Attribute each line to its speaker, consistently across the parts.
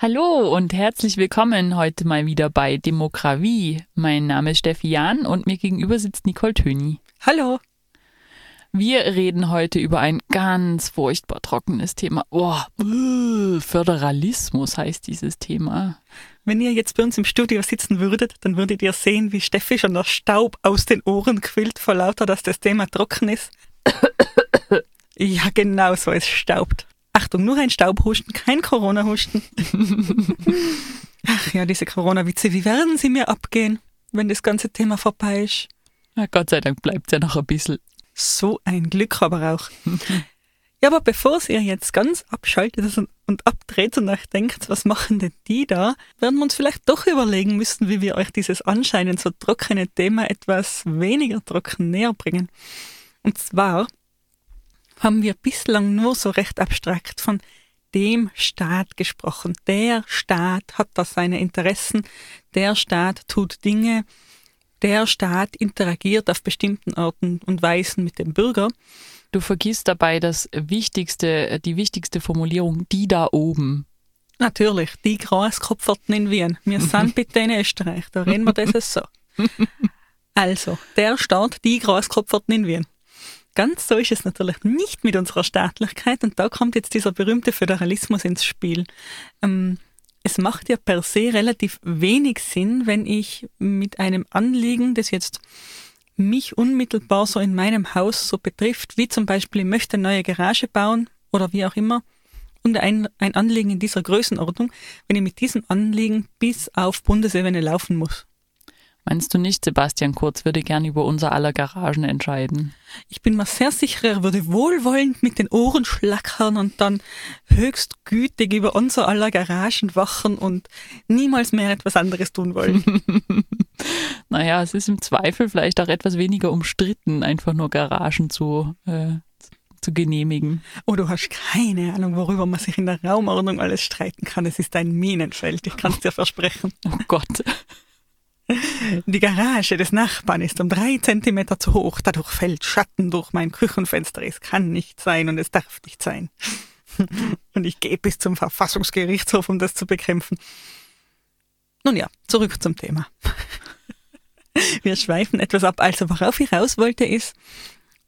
Speaker 1: Hallo und herzlich willkommen heute mal wieder bei Demokratie. Mein Name ist Steffi Jahn und mir gegenüber sitzt Nicole Töni.
Speaker 2: Hallo.
Speaker 1: Wir reden heute über ein ganz furchtbar trockenes Thema. Oh, Föderalismus heißt dieses Thema.
Speaker 2: Wenn ihr jetzt bei uns im Studio sitzen würdet, dann würdet ihr sehen, wie Steffi schon der Staub aus den Ohren quillt, vor lauter, dass das Thema trocken ist. Ja, genau so, es staubt. Achtung, nur ein Staubhusten, kein Corona-Husten. Ach ja, diese Corona-Witze, wie werden sie mir abgehen, wenn das ganze Thema vorbei ist?
Speaker 1: Na, Gott sei Dank bleibt ja noch ein bisschen.
Speaker 2: So ein Glück aber auch. Ja, aber bevor ihr jetzt ganz abschaltet und, und abdreht und nachdenkt, was machen denn die da, werden wir uns vielleicht doch überlegen müssen, wie wir euch dieses anscheinend so trockene Thema etwas weniger trocken näher bringen. Und zwar haben wir bislang nur so recht abstrakt von dem Staat gesprochen. Der Staat hat da seine Interessen, der Staat tut Dinge, der Staat interagiert auf bestimmten Arten und Weisen mit dem Bürger.
Speaker 1: Du vergisst dabei das wichtigste, die wichtigste Formulierung, die da oben.
Speaker 2: Natürlich, die Großkopferten in Wien. Wir sind bitte in Österreich, da reden wir das so. Also, der Staat, die Großkopferten in Wien. Ganz so ist es natürlich nicht mit unserer Staatlichkeit und da kommt jetzt dieser berühmte Föderalismus ins Spiel. Ähm, es macht ja per se relativ wenig Sinn, wenn ich mit einem Anliegen, das jetzt mich unmittelbar so in meinem Haus so betrifft, wie zum Beispiel, ich möchte eine neue Garage bauen oder wie auch immer, und ein, ein Anliegen in dieser Größenordnung, wenn ich mit diesem Anliegen bis auf Bundesebene laufen muss.
Speaker 1: Meinst du nicht, Sebastian Kurz würde gern über unser aller Garagen entscheiden?
Speaker 2: Ich bin mir sehr sicher, er würde wohlwollend mit den Ohren schlackern und dann höchst gütig über unser aller Garagen wachen und niemals mehr etwas anderes tun wollen.
Speaker 1: naja, es ist im Zweifel vielleicht auch etwas weniger umstritten, einfach nur Garagen zu, äh, zu genehmigen.
Speaker 2: Oh, du hast keine Ahnung, worüber man sich in der Raumordnung alles streiten kann. Es ist ein Minenfeld, ich kann es dir versprechen.
Speaker 1: Oh Gott.
Speaker 2: Die Garage des Nachbarn ist um drei Zentimeter zu hoch. Dadurch fällt Schatten durch mein Küchenfenster. Es kann nicht sein und es darf nicht sein. Und ich gehe bis zum Verfassungsgerichtshof, um das zu bekämpfen. Nun ja, zurück zum Thema. Wir schweifen etwas ab. Also worauf ich raus wollte ist,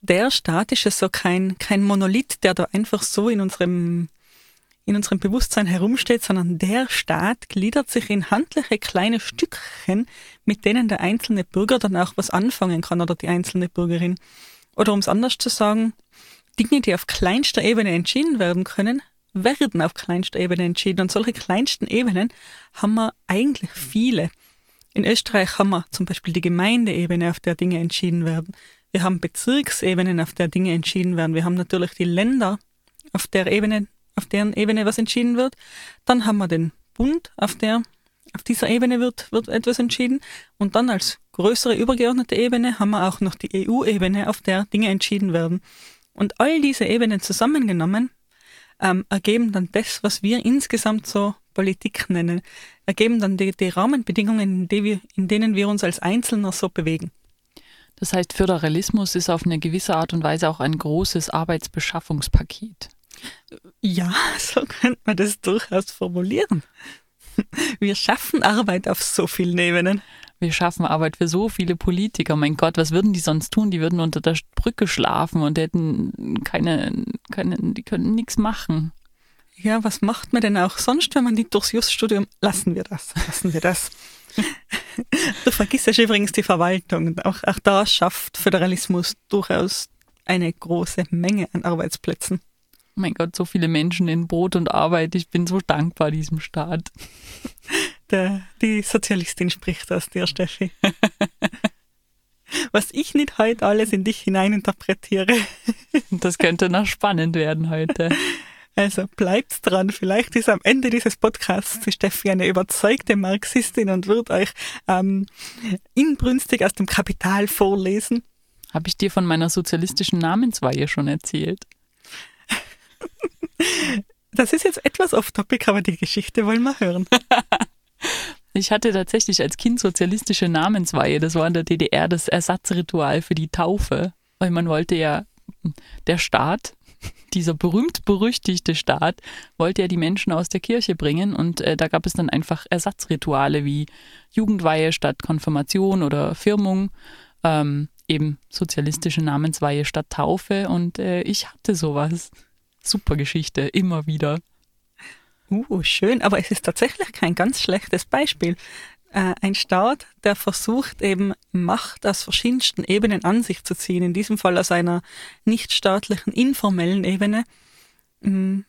Speaker 2: der Staat ist ja so kein, kein Monolith, der da einfach so in unserem in unserem Bewusstsein herumsteht, sondern der Staat gliedert sich in handliche kleine Stückchen, mit denen der einzelne Bürger dann auch was anfangen kann oder die einzelne Bürgerin. Oder um es anders zu sagen, Dinge, die auf kleinster Ebene entschieden werden können, werden auf kleinster Ebene entschieden. Und solche kleinsten Ebenen haben wir eigentlich viele. In Österreich haben wir zum Beispiel die Gemeindeebene, auf der Dinge entschieden werden. Wir haben Bezirksebenen, auf der Dinge entschieden werden. Wir haben natürlich die Länder, auf der Ebene auf deren Ebene was entschieden wird. Dann haben wir den Bund, auf der auf dieser Ebene wird, wird etwas entschieden. Und dann als größere übergeordnete Ebene haben wir auch noch die EU-Ebene, auf der Dinge entschieden werden. Und all diese Ebenen zusammengenommen ähm, ergeben dann das, was wir insgesamt so Politik nennen, ergeben dann die, die Rahmenbedingungen, in, die wir, in denen wir uns als Einzelner so bewegen.
Speaker 1: Das heißt, Föderalismus ist auf eine gewisse Art und Weise auch ein großes Arbeitsbeschaffungspaket.
Speaker 2: Ja, so könnte man das durchaus formulieren. Wir schaffen Arbeit auf so vielen Ebenen.
Speaker 1: Wir schaffen Arbeit für so viele Politiker. Mein Gott, was würden die sonst tun? Die würden unter der Brücke schlafen und hätten keine, keine die können nichts machen.
Speaker 2: Ja, was macht man denn auch sonst, wenn man nicht durchs Juststudium? Lassen wir das, lassen wir das. du vergisst ja übrigens die Verwaltung. Auch, auch da schafft Föderalismus durchaus eine große Menge an Arbeitsplätzen.
Speaker 1: Mein Gott, so viele Menschen in Brot und Arbeit. Ich bin so dankbar diesem Staat.
Speaker 2: Der, die Sozialistin spricht aus dir, Steffi. was ich nicht heute alles in dich hineininterpretiere.
Speaker 1: Das könnte noch spannend werden heute.
Speaker 2: Also bleibt dran. Vielleicht ist am Ende dieses Podcasts die Steffi eine überzeugte Marxistin und wird euch ähm, inbrünstig aus dem Kapital vorlesen.
Speaker 1: Habe ich dir von meiner sozialistischen Namensweihe schon erzählt?
Speaker 2: Das ist jetzt etwas off-topic, aber die Geschichte wollen wir hören.
Speaker 1: Ich hatte tatsächlich als Kind sozialistische Namensweihe. Das war in der DDR das Ersatzritual für die Taufe, weil man wollte ja, der Staat, dieser berühmt-berüchtigte Staat, wollte ja die Menschen aus der Kirche bringen und äh, da gab es dann einfach Ersatzrituale wie Jugendweihe statt Konfirmation oder Firmung, ähm, eben sozialistische Namensweihe statt Taufe und äh, ich hatte sowas. Super Geschichte, immer wieder.
Speaker 2: Uh, schön, aber es ist tatsächlich kein ganz schlechtes Beispiel. Äh, ein Staat, der versucht eben Macht aus verschiedensten Ebenen an sich zu ziehen, in diesem Fall aus einer nichtstaatlichen informellen Ebene, mm,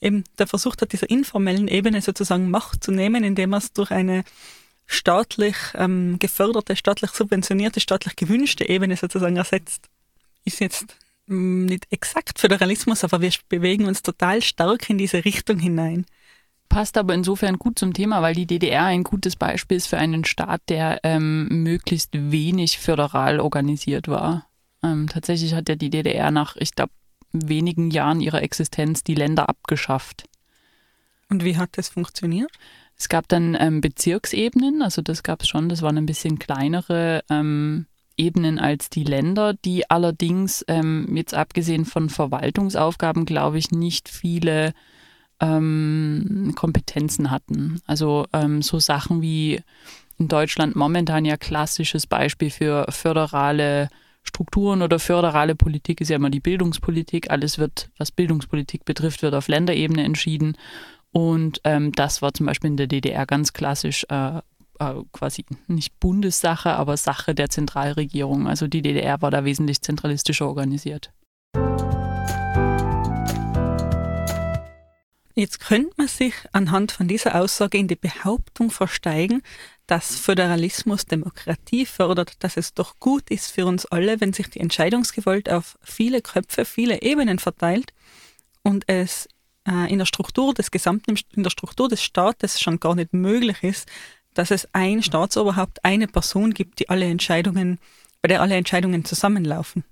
Speaker 2: eben der versucht hat, dieser informellen Ebene sozusagen Macht zu nehmen, indem er es durch eine staatlich ähm, geförderte, staatlich subventionierte, staatlich gewünschte Ebene sozusagen ersetzt. Ist jetzt nicht exakt Föderalismus, aber wir bewegen uns total stark in diese Richtung hinein.
Speaker 1: Passt aber insofern gut zum Thema, weil die DDR ein gutes Beispiel ist für einen Staat, der ähm, möglichst wenig föderal organisiert war. Ähm, tatsächlich hat ja die DDR nach, ich glaube, wenigen Jahren ihrer Existenz die Länder abgeschafft.
Speaker 2: Und wie hat das funktioniert?
Speaker 1: Es gab dann ähm, Bezirksebenen, also das gab es schon, das waren ein bisschen kleinere ähm, Ebenen als die Länder, die allerdings ähm, jetzt abgesehen von Verwaltungsaufgaben, glaube ich, nicht viele ähm, Kompetenzen hatten. Also ähm, so Sachen wie in Deutschland momentan ja klassisches Beispiel für föderale Strukturen oder föderale Politik ist ja immer die Bildungspolitik. Alles wird, was Bildungspolitik betrifft, wird auf Länderebene entschieden. Und ähm, das war zum Beispiel in der DDR ganz klassisch äh, äh, quasi nicht Bundessache, aber Sache der Zentralregierung. Also die DDR war da wesentlich zentralistischer organisiert.
Speaker 2: Jetzt könnte man sich anhand von dieser Aussage in die Behauptung versteigen, dass Föderalismus Demokratie fördert, dass es doch gut ist für uns alle, wenn sich die Entscheidungsgewalt auf viele Köpfe, viele Ebenen verteilt und es äh, in der Struktur des gesamten, in der Struktur des Staates schon gar nicht möglich ist, dass es ein Staatsoberhaupt, eine Person gibt, die alle Entscheidungen, bei der alle Entscheidungen zusammenlaufen.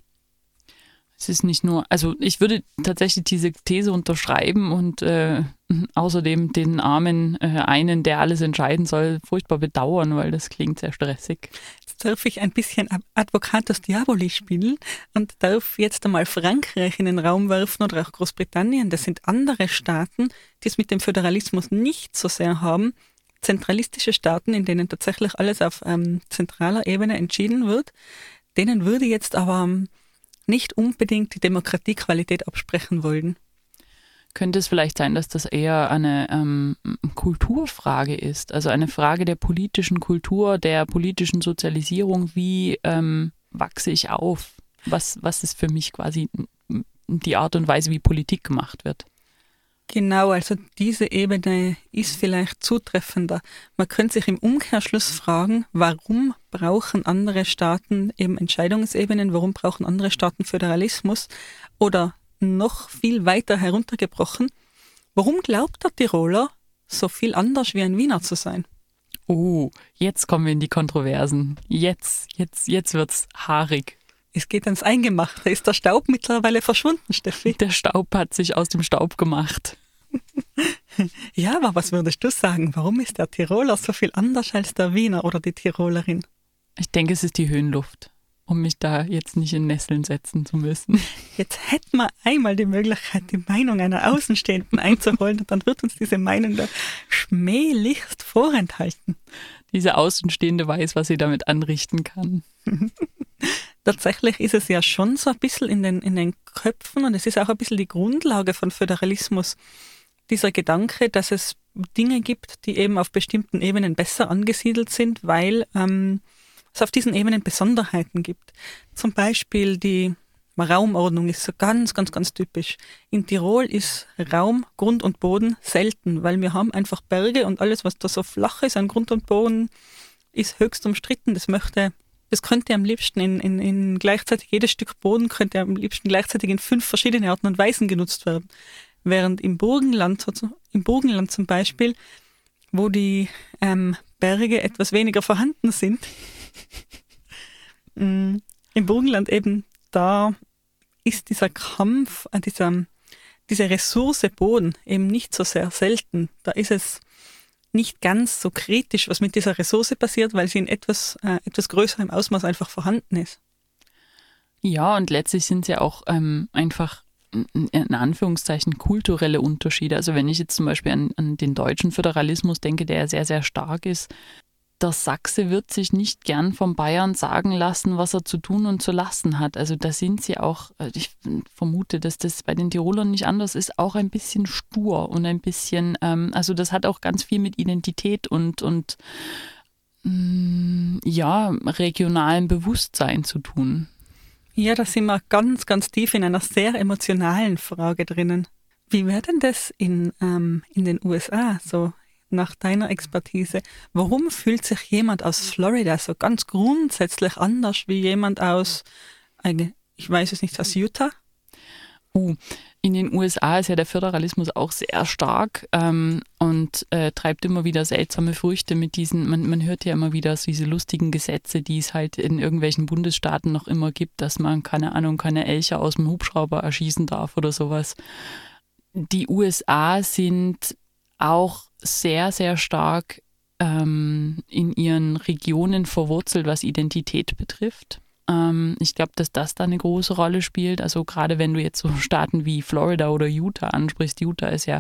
Speaker 1: Es ist nicht nur, also ich würde tatsächlich diese These unterschreiben und äh, außerdem den armen äh, einen, der alles entscheiden soll, furchtbar bedauern, weil das klingt sehr stressig.
Speaker 2: Jetzt darf ich ein bisschen Advocatus Diaboli spielen und darf jetzt einmal Frankreich in den Raum werfen oder auch Großbritannien. Das sind andere Staaten, die es mit dem Föderalismus nicht so sehr haben. Zentralistische Staaten, in denen tatsächlich alles auf ähm, zentraler Ebene entschieden wird. Denen würde jetzt aber ähm, nicht unbedingt die Demokratiequalität absprechen wollen.
Speaker 1: Könnte es vielleicht sein, dass das eher eine ähm, Kulturfrage ist, also eine Frage der politischen Kultur, der politischen Sozialisierung, wie ähm, wachse ich auf? Was, was ist für mich quasi die Art und Weise, wie Politik gemacht wird?
Speaker 2: Genau, also diese Ebene ist vielleicht zutreffender. Man könnte sich im Umkehrschluss fragen, warum brauchen andere Staaten eben Entscheidungsebenen, warum brauchen andere Staaten Föderalismus oder noch viel weiter heruntergebrochen, warum glaubt der Tiroler so viel anders wie ein Wiener zu sein?
Speaker 1: Oh, jetzt kommen wir in die Kontroversen. Jetzt, jetzt, jetzt wird's haarig.
Speaker 2: Es geht ans Eingemachte. Ist der Staub mittlerweile verschwunden, Steffi?
Speaker 1: Der Staub hat sich aus dem Staub gemacht.
Speaker 2: ja, aber was würdest du sagen? Warum ist der Tiroler so viel anders als der Wiener oder die Tirolerin?
Speaker 1: Ich denke, es ist die Höhenluft, um mich da jetzt nicht in Nesseln setzen zu müssen.
Speaker 2: Jetzt hätten wir einmal die Möglichkeit, die Meinung einer Außenstehenden einzuholen und dann wird uns diese Meinung da schmählichst vorenthalten.
Speaker 1: Diese Außenstehende weiß, was sie damit anrichten kann.
Speaker 2: tatsächlich ist es ja schon so ein bisschen in den, in den Köpfen und es ist auch ein bisschen die Grundlage von Föderalismus, dieser Gedanke, dass es Dinge gibt, die eben auf bestimmten Ebenen besser angesiedelt sind, weil ähm, es auf diesen Ebenen Besonderheiten gibt. Zum Beispiel die Raumordnung ist so ganz, ganz, ganz typisch. In Tirol ist Raum, Grund und Boden selten, weil wir haben einfach Berge und alles, was da so flach ist an Grund und Boden, ist höchst umstritten. Das möchte das könnte am liebsten in, in, in gleichzeitig jedes Stück Boden könnte am liebsten gleichzeitig in fünf verschiedene Arten und Weisen genutzt werden. Während im Burgenland, im Burgenland zum Beispiel, wo die ähm, Berge etwas weniger vorhanden sind, mm, im Burgenland eben da ist dieser Kampf, äh, dieser, diese Ressource Boden eben nicht so sehr selten. Da ist es nicht ganz so kritisch, was mit dieser Ressource passiert, weil sie in etwas, äh, etwas größerem Ausmaß einfach vorhanden ist.
Speaker 1: Ja, und letztlich sind sie auch ähm, einfach in Anführungszeichen kulturelle Unterschiede. Also wenn ich jetzt zum Beispiel an, an den deutschen Föderalismus denke, der ja sehr, sehr stark ist, der Sachse wird sich nicht gern vom Bayern sagen lassen, was er zu tun und zu lassen hat. Also da sind sie auch, äh, ich vermute, dass das bei den Tirolern nicht anders ist, auch ein bisschen stur und ein bisschen, ähm, also das hat auch ganz viel mit Identität und, und mm, ja, regionalem Bewusstsein zu tun.
Speaker 2: Ja, da sind wir ganz, ganz tief in einer sehr emotionalen Frage drinnen. Wie wäre denn das in, ähm, in den USA so nach deiner Expertise, warum fühlt sich jemand aus Florida so ganz grundsätzlich anders wie jemand aus, ich weiß es nicht, aus Utah?
Speaker 1: Uh, in den USA ist ja der Föderalismus auch sehr stark ähm, und äh, treibt immer wieder seltsame Früchte mit diesen, man, man hört ja immer wieder so diese lustigen Gesetze, die es halt in irgendwelchen Bundesstaaten noch immer gibt, dass man, keine Ahnung, keine Elche aus dem Hubschrauber erschießen darf oder sowas. Die USA sind auch sehr, sehr stark ähm, in ihren Regionen verwurzelt, was Identität betrifft. Ähm, ich glaube, dass das da eine große Rolle spielt. Also gerade wenn du jetzt so Staaten wie Florida oder Utah ansprichst, Utah ist ja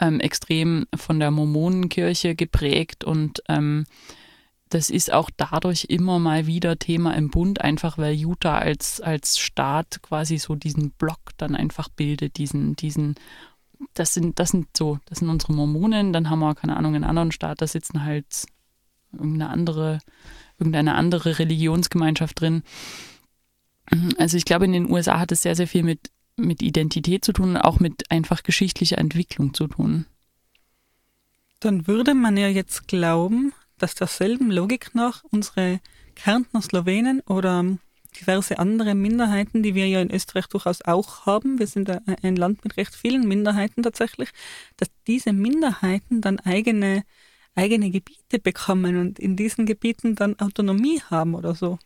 Speaker 1: ähm, extrem von der Mormonenkirche geprägt und ähm, das ist auch dadurch immer mal wieder Thema im Bund, einfach weil Utah als, als Staat quasi so diesen Block dann einfach bildet, diesen, diesen das sind, das sind so, das sind unsere Mormonen, dann haben wir, keine Ahnung, in anderen Staat, da sitzen halt irgendeine andere, irgendeine andere Religionsgemeinschaft drin. Also ich glaube, in den USA hat es sehr, sehr viel mit, mit Identität zu tun, auch mit einfach geschichtlicher Entwicklung zu tun.
Speaker 2: Dann würde man ja jetzt glauben, dass derselben Logik nach unsere Kärntner Slowenen oder diverse andere Minderheiten, die wir ja in Österreich durchaus auch haben. Wir sind ein Land mit recht vielen Minderheiten tatsächlich, dass diese Minderheiten dann eigene, eigene Gebiete bekommen und in diesen Gebieten dann Autonomie haben oder so.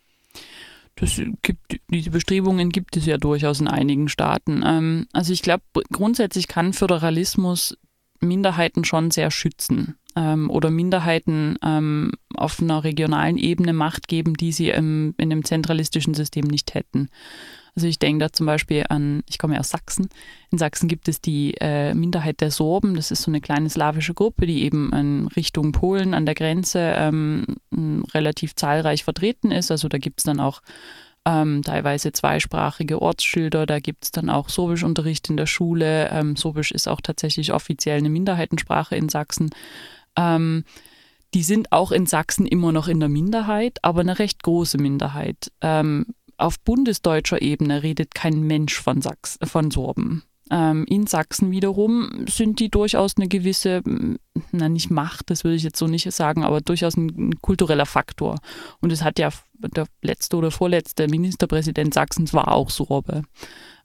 Speaker 1: Das gibt, diese Bestrebungen gibt es ja durchaus in einigen Staaten. Ähm, also ich glaube, grundsätzlich kann Föderalismus Minderheiten schon sehr schützen ähm, oder Minderheiten ähm, auf einer regionalen Ebene Macht geben, die sie in einem zentralistischen System nicht hätten. Also ich denke da zum Beispiel an, ich komme ja aus Sachsen. In Sachsen gibt es die äh, Minderheit der Sorben. Das ist so eine kleine slawische Gruppe, die eben in Richtung Polen an der Grenze ähm, relativ zahlreich vertreten ist. Also da gibt es dann auch ähm, teilweise zweisprachige Ortsschilder. Da gibt es dann auch Sorbischunterricht in der Schule. Ähm, Sorbisch ist auch tatsächlich offiziell eine Minderheitensprache in Sachsen. Ähm, die sind auch in Sachsen immer noch in der Minderheit, aber eine recht große Minderheit. Ähm, auf bundesdeutscher Ebene redet kein Mensch von, Sachs, von Sorben. Ähm, in Sachsen wiederum sind die durchaus eine gewisse, na nicht Macht, das würde ich jetzt so nicht sagen, aber durchaus ein, kultureller Faktor. Und es hat ja der letzte oder vorletzte Ministerpräsident Sachsens war auch Sorbe.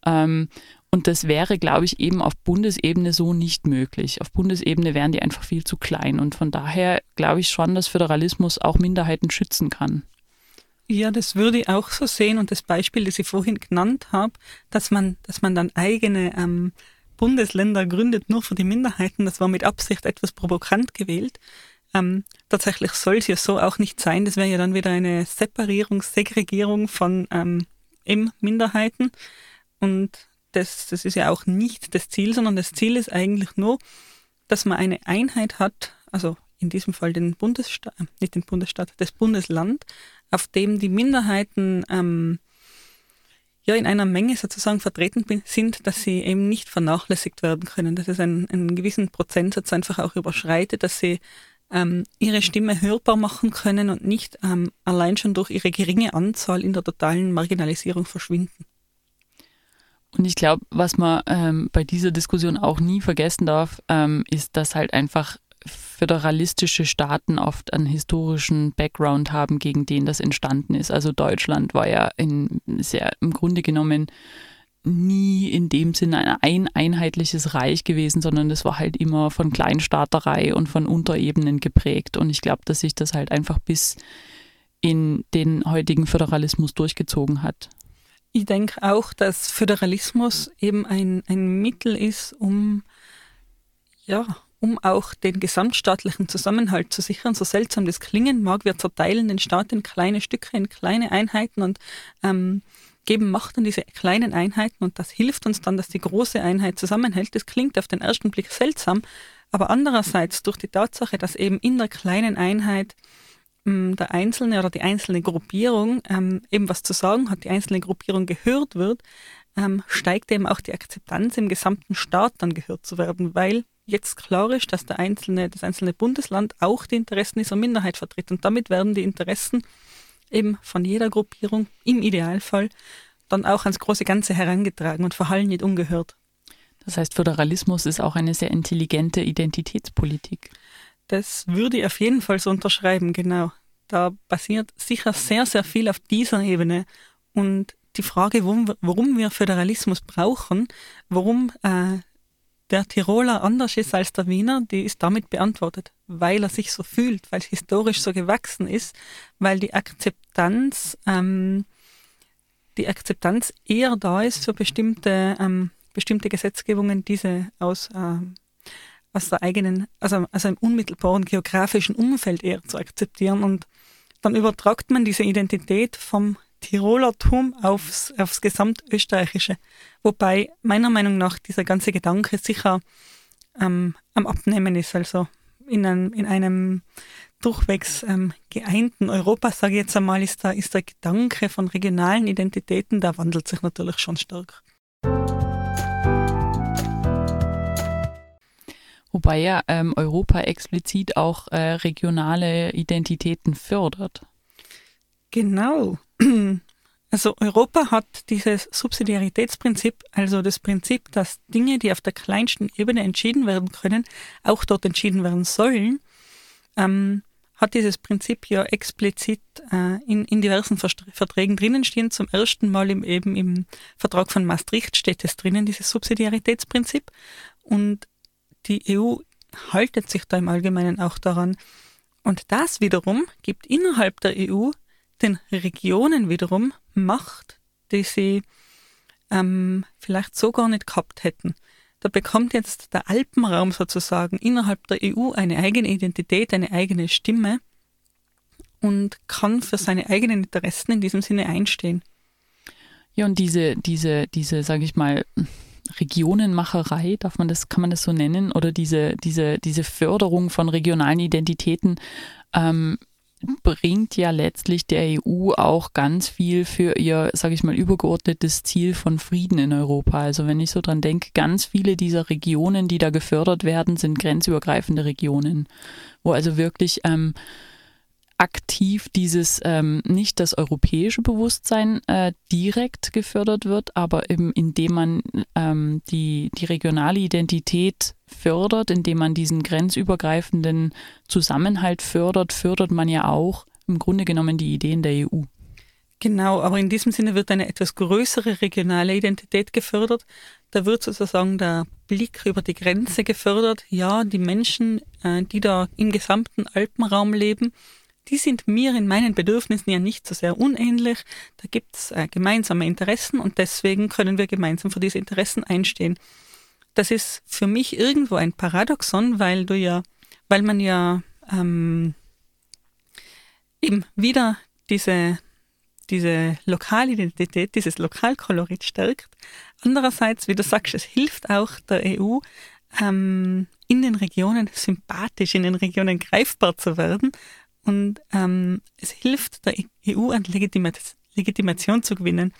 Speaker 1: Ähm, und das wäre, glaube ich, eben auf Bundesebene so nicht möglich. Auf Bundesebene wären die einfach viel zu klein. Und von daher glaube ich schon, dass Föderalismus auch Minderheiten schützen kann.
Speaker 2: Ja, das würde ich auch so sehen. Und das Beispiel, das ich vorhin genannt habe, dass man, dass man dann eigene ähm, Bundesländer gründet, nur für die Minderheiten, das war mit Absicht etwas provokant gewählt. Ähm, tatsächlich soll es ja so auch nicht sein. Das wäre ja dann wieder eine Separierung, Segregierung von ähm, eben Minderheiten. Und das, das ist ja auch nicht das Ziel, sondern das Ziel ist eigentlich nur, dass man eine Einheit hat, also in diesem Fall den Bundesstaat, äh, nicht den Bundesstaat, das Bundesland, auf dem die Minderheiten ähm, ja in einer Menge sozusagen vertreten sind, dass sie eben nicht vernachlässigt werden können, dass es einen, einen gewissen Prozentsatz einfach auch überschreitet, dass sie ähm, ihre Stimme hörbar machen können und nicht ähm, allein schon durch ihre geringe Anzahl in der totalen Marginalisierung verschwinden.
Speaker 1: Und ich glaube, was man ähm, bei dieser Diskussion auch nie vergessen darf, ähm, ist, dass halt einfach föderalistische Staaten oft einen historischen Background haben, gegen den das entstanden ist. Also Deutschland war ja in sehr im Grunde genommen nie in dem Sinne ein einheitliches Reich gewesen, sondern das war halt immer von Kleinstaaterei und von Unterebenen geprägt. Und ich glaube, dass sich das halt einfach bis in den heutigen Föderalismus durchgezogen hat.
Speaker 2: Ich denke auch, dass Föderalismus eben ein, ein Mittel ist, um ja, um auch den gesamtstaatlichen Zusammenhalt zu sichern, so seltsam das klingen mag, wir zerteilen den Staat in kleine Stücke, in kleine Einheiten und ähm, geben Macht an diese kleinen Einheiten und das hilft uns dann, dass die große Einheit zusammenhält. Das klingt auf den ersten Blick seltsam, aber andererseits durch die Tatsache, dass eben in der kleinen Einheit ähm, der Einzelne oder die einzelne Gruppierung ähm, eben was zu sagen hat, die einzelne Gruppierung gehört wird, ähm, steigt eben auch die Akzeptanz im gesamten Staat dann gehört zu werden, weil jetzt klar ist, dass der einzelne, das einzelne Bundesland auch die Interessen dieser Minderheit vertritt. Und damit werden die Interessen eben von jeder Gruppierung im Idealfall dann auch ans große Ganze herangetragen und verhallen nicht ungehört.
Speaker 1: Das heißt, Föderalismus ist auch eine sehr intelligente Identitätspolitik.
Speaker 2: Das würde ich auf jeden Fall so unterschreiben, genau. Da basiert sicher sehr, sehr viel auf dieser Ebene. Und die Frage, warum, warum wir Föderalismus brauchen, warum äh, der Tiroler anders ist als der Wiener, die ist damit beantwortet, weil er sich so fühlt, weil es historisch so gewachsen ist, weil die Akzeptanz, ähm, die Akzeptanz eher da ist für bestimmte, ähm, bestimmte Gesetzgebungen, diese aus, ähm, aus der eigenen, also, also im unmittelbaren geografischen Umfeld eher zu akzeptieren. Und dann übertragt man diese Identität vom Tirolertum aufs, aufs Gesamtösterreichische. Wobei meiner Meinung nach dieser ganze Gedanke sicher ähm, am Abnehmen ist. Also in einem, in einem durchwegs ähm, geeinten Europa, sage ich jetzt einmal, ist der, ist der Gedanke von regionalen Identitäten, der wandelt sich natürlich schon stark.
Speaker 1: Wobei ja ähm, Europa explizit auch äh, regionale Identitäten fördert.
Speaker 2: Genau. Also Europa hat dieses Subsidiaritätsprinzip, also das Prinzip, dass Dinge, die auf der kleinsten Ebene entschieden werden können, auch dort entschieden werden sollen, ähm, hat dieses Prinzip ja explizit äh, in, in diversen Verträgen drinnen stehen. Zum ersten Mal im, eben im Vertrag von Maastricht steht es drinnen, dieses Subsidiaritätsprinzip. Und die EU haltet sich da im Allgemeinen auch daran. Und das wiederum gibt innerhalb der EU den Regionen wiederum Macht, die sie ähm, vielleicht so gar nicht gehabt hätten. Da bekommt jetzt der Alpenraum sozusagen innerhalb der EU eine eigene Identität, eine eigene Stimme und kann für seine eigenen Interessen in diesem Sinne einstehen.
Speaker 1: Ja, und diese, diese, diese, sage ich mal, Regionenmacherei, darf man das, kann man das so nennen, oder diese, diese, diese Förderung von regionalen Identitäten ähm, bringt ja letztlich der EU auch ganz viel für ihr, sage ich mal, übergeordnetes Ziel von Frieden in Europa. Also wenn ich so dran denke, ganz viele dieser Regionen, die da gefördert werden, sind grenzübergreifende Regionen, wo also wirklich ähm, aktiv dieses ähm, nicht das europäische Bewusstsein äh, direkt gefördert wird, aber eben indem man ähm, die, die regionale Identität fördert, indem man diesen grenzübergreifenden Zusammenhalt fördert, fördert man ja auch im Grunde genommen die Ideen der EU.
Speaker 2: Genau, aber in diesem Sinne wird eine etwas größere regionale Identität gefördert. Da wird sozusagen der Blick über die Grenze gefördert. Ja, die Menschen, äh, die da im gesamten Alpenraum leben, die sind mir in meinen Bedürfnissen ja nicht so sehr unähnlich. Da gibt es äh, gemeinsame Interessen und deswegen können wir gemeinsam für diese Interessen einstehen. Das ist für mich irgendwo ein Paradoxon, weil du ja, weil man ja ähm, eben wieder diese, diese Lokalidentität, dieses Lokalkolorit stärkt. Andererseits, wie du sagst, es hilft auch der EU, ähm, in den Regionen sympathisch, in den Regionen greifbar zu werden und ähm, es hilft der EU an Legitimation zu gewinnen.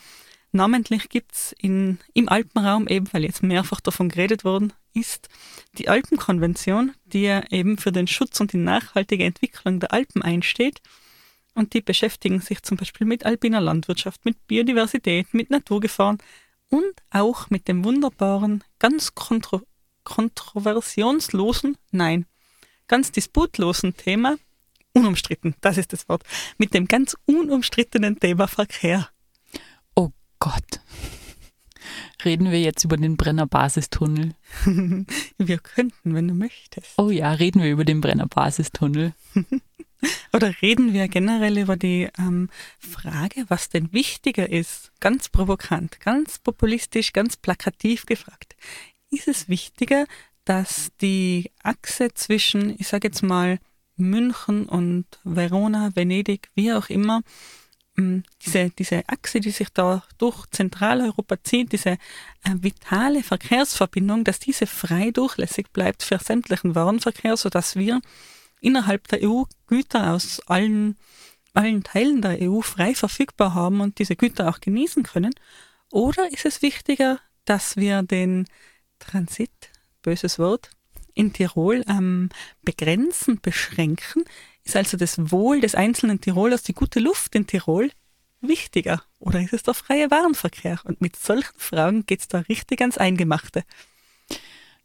Speaker 2: Namentlich gibt es im Alpenraum eben, weil jetzt mehrfach davon geredet worden ist, die Alpenkonvention, die ja eben für den Schutz und die nachhaltige Entwicklung der Alpen einsteht. Und die beschäftigen sich zum Beispiel mit alpiner Landwirtschaft, mit Biodiversität, mit Naturgefahren und auch mit dem wunderbaren, ganz kontro kontroversionslosen, nein, ganz disputlosen Thema, unumstritten, das ist das Wort, mit dem ganz unumstrittenen Thema Verkehr.
Speaker 1: Oh Gott. Reden wir jetzt über den Brenner Basistunnel?
Speaker 2: wir könnten, wenn du möchtest.
Speaker 1: Oh ja, reden wir über den Brenner Basistunnel.
Speaker 2: Oder reden wir generell über die ähm, Frage, was denn wichtiger ist? Ganz provokant, ganz populistisch, ganz plakativ gefragt. Ist es wichtiger, dass die Achse zwischen, ich sage jetzt mal, München und Verona, Venedig, wie auch immer, ähm, diese, diese Achse, die sich da durch Zentraleuropa zieht, diese äh, vitale Verkehrsverbindung, dass diese frei durchlässig bleibt für sämtlichen Warenverkehr, sodass wir innerhalb der EU Güter aus allen, allen Teilen der EU frei verfügbar haben und diese Güter auch genießen können? Oder ist es wichtiger, dass wir den Transit, böses Wort, in Tirol ähm, begrenzen, beschränken? Ist also das Wohl des einzelnen Tirolers, die gute Luft in Tirol wichtiger? Oder ist es der freie Warenverkehr? Und mit solchen Fragen geht es da richtig ans Eingemachte.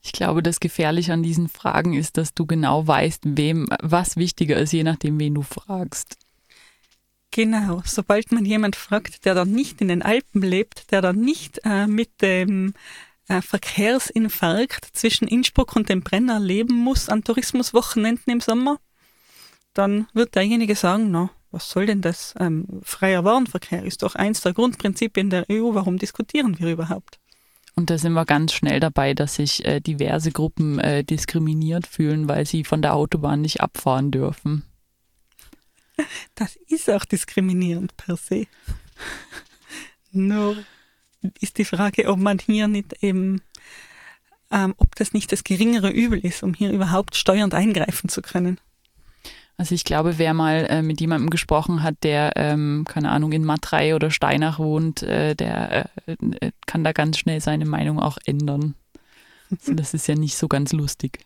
Speaker 1: Ich glaube, das Gefährliche an diesen Fragen ist, dass du genau weißt, wem was wichtiger ist, je nachdem, wen du fragst.
Speaker 2: Genau, sobald man jemand fragt, der dann nicht in den Alpen lebt, der dann nicht äh, mit dem Verkehrsinfarkt zwischen Innsbruck und dem Brenner leben muss an Tourismuswochenenden im Sommer, dann wird derjenige sagen, na, was soll denn das? Ähm, freier Warenverkehr ist doch eins der Grundprinzipien der EU, warum diskutieren wir überhaupt?
Speaker 1: Und da sind wir ganz schnell dabei, dass sich äh, diverse Gruppen äh, diskriminiert fühlen, weil sie von der Autobahn nicht abfahren dürfen.
Speaker 2: Das ist auch diskriminierend per se. Nur ist die Frage, ob man hier nicht eben, ähm, ob das nicht das geringere Übel ist, um hier überhaupt steuernd eingreifen zu können.
Speaker 1: Also ich glaube, wer mal äh, mit jemandem gesprochen hat, der, ähm, keine Ahnung, in Matrei oder Steinach wohnt, äh, der äh, äh, kann da ganz schnell seine Meinung auch ändern. Also das ist ja nicht so ganz lustig.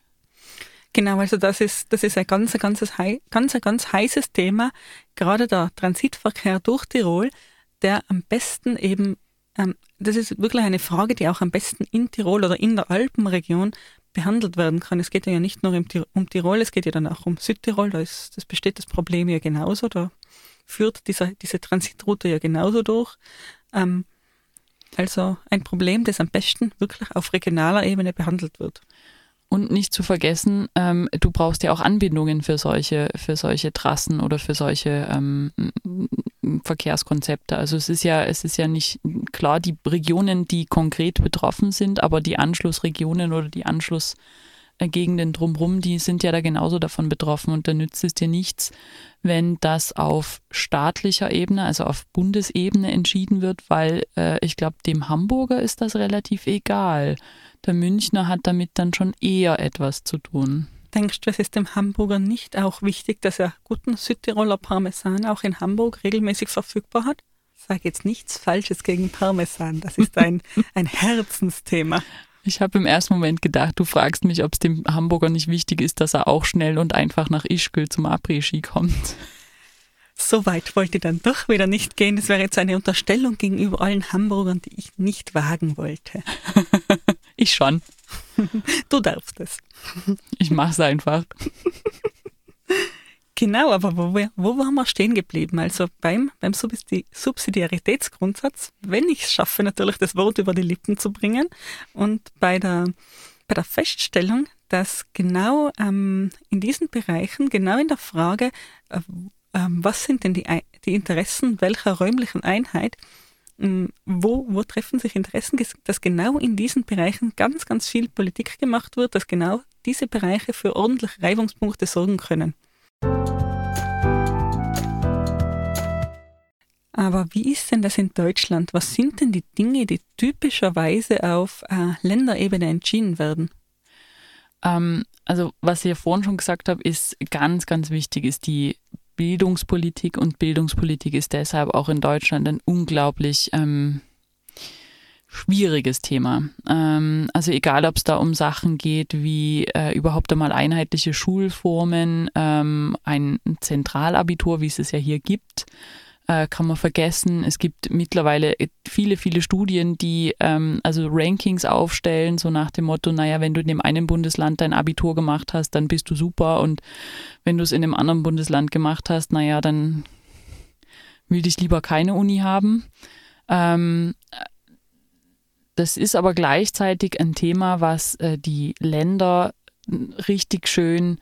Speaker 2: Genau, also das ist, das ist ein ganz, ganz, ganz, ganz heißes Thema, gerade der Transitverkehr durch Tirol, der am besten eben, ähm, das ist wirklich eine Frage, die auch am besten in Tirol oder in der Alpenregion behandelt werden kann. Es geht ja nicht nur um Tirol, es geht ja dann auch um Südtirol, da ist, das besteht das Problem ja genauso, da führt dieser, diese Transitroute ja genauso durch. Ähm, also ein Problem, das am besten wirklich auf regionaler Ebene behandelt wird.
Speaker 1: Und nicht zu vergessen, ähm, du brauchst ja auch Anbindungen für solche, für solche Trassen oder für solche ähm, Verkehrskonzepte. Also es ist ja, es ist ja nicht klar, die Regionen, die konkret betroffen sind, aber die Anschlussregionen oder die Anschlussgegenden drumherum, die sind ja da genauso davon betroffen. Und da nützt es dir nichts, wenn das auf staatlicher Ebene, also auf Bundesebene entschieden wird, weil äh, ich glaube, dem Hamburger ist das relativ egal der Münchner hat damit dann schon eher etwas zu tun.
Speaker 2: Denkst du, es ist dem Hamburger nicht auch wichtig, dass er guten Südtiroler Parmesan auch in Hamburg regelmäßig verfügbar hat? Sage jetzt nichts Falsches gegen Parmesan. Das ist ein, ein Herzensthema.
Speaker 1: Ich habe im ersten Moment gedacht, du fragst mich, ob es dem Hamburger nicht wichtig ist, dass er auch schnell und einfach nach Ischgl zum Après-Ski kommt.
Speaker 2: So weit wollte ich dann doch wieder nicht gehen. Das wäre jetzt eine Unterstellung gegenüber allen Hamburgern, die ich nicht wagen wollte.
Speaker 1: ich schon.
Speaker 2: Du darfst es.
Speaker 1: Ich mach's einfach.
Speaker 2: Genau, aber wo, wir, wo waren wir stehen geblieben? Also beim, beim Subsidiaritätsgrundsatz, wenn ich es schaffe, natürlich das Wort über die Lippen zu bringen und bei der, bei der Feststellung, dass genau ähm, in diesen Bereichen, genau in der Frage, äh, ähm, was sind denn die, die Interessen welcher räumlichen Einheit, wo, wo treffen sich Interessen, dass genau in diesen Bereichen ganz, ganz viel Politik gemacht wird, dass genau diese Bereiche für ordentliche Reibungspunkte sorgen können. Aber wie ist denn das in Deutschland? Was sind denn die Dinge, die typischerweise auf äh, Länderebene entschieden werden?
Speaker 1: Ähm, also was ich ja vorhin schon gesagt habe, ist ganz, ganz wichtig, ist die Bildungspolitik und Bildungspolitik ist deshalb auch in Deutschland ein unglaublich ähm, schwieriges Thema. Ähm, also egal, ob es da um Sachen geht wie äh, überhaupt einmal einheitliche Schulformen, ähm, ein Zentralabitur, wie es es ja hier gibt, äh, kann man vergessen. Es gibt mittlerweile viele, viele Studien, die ähm, also Rankings aufstellen, so nach dem Motto, naja, wenn du in dem einen Bundesland dein Abitur gemacht hast, dann bist du super und wenn du es in einem anderen Bundesland gemacht hast, naja, dann will dich lieber keine Uni haben. Ähm, das ist aber gleichzeitig ein Thema, was äh, die Länder richtig schön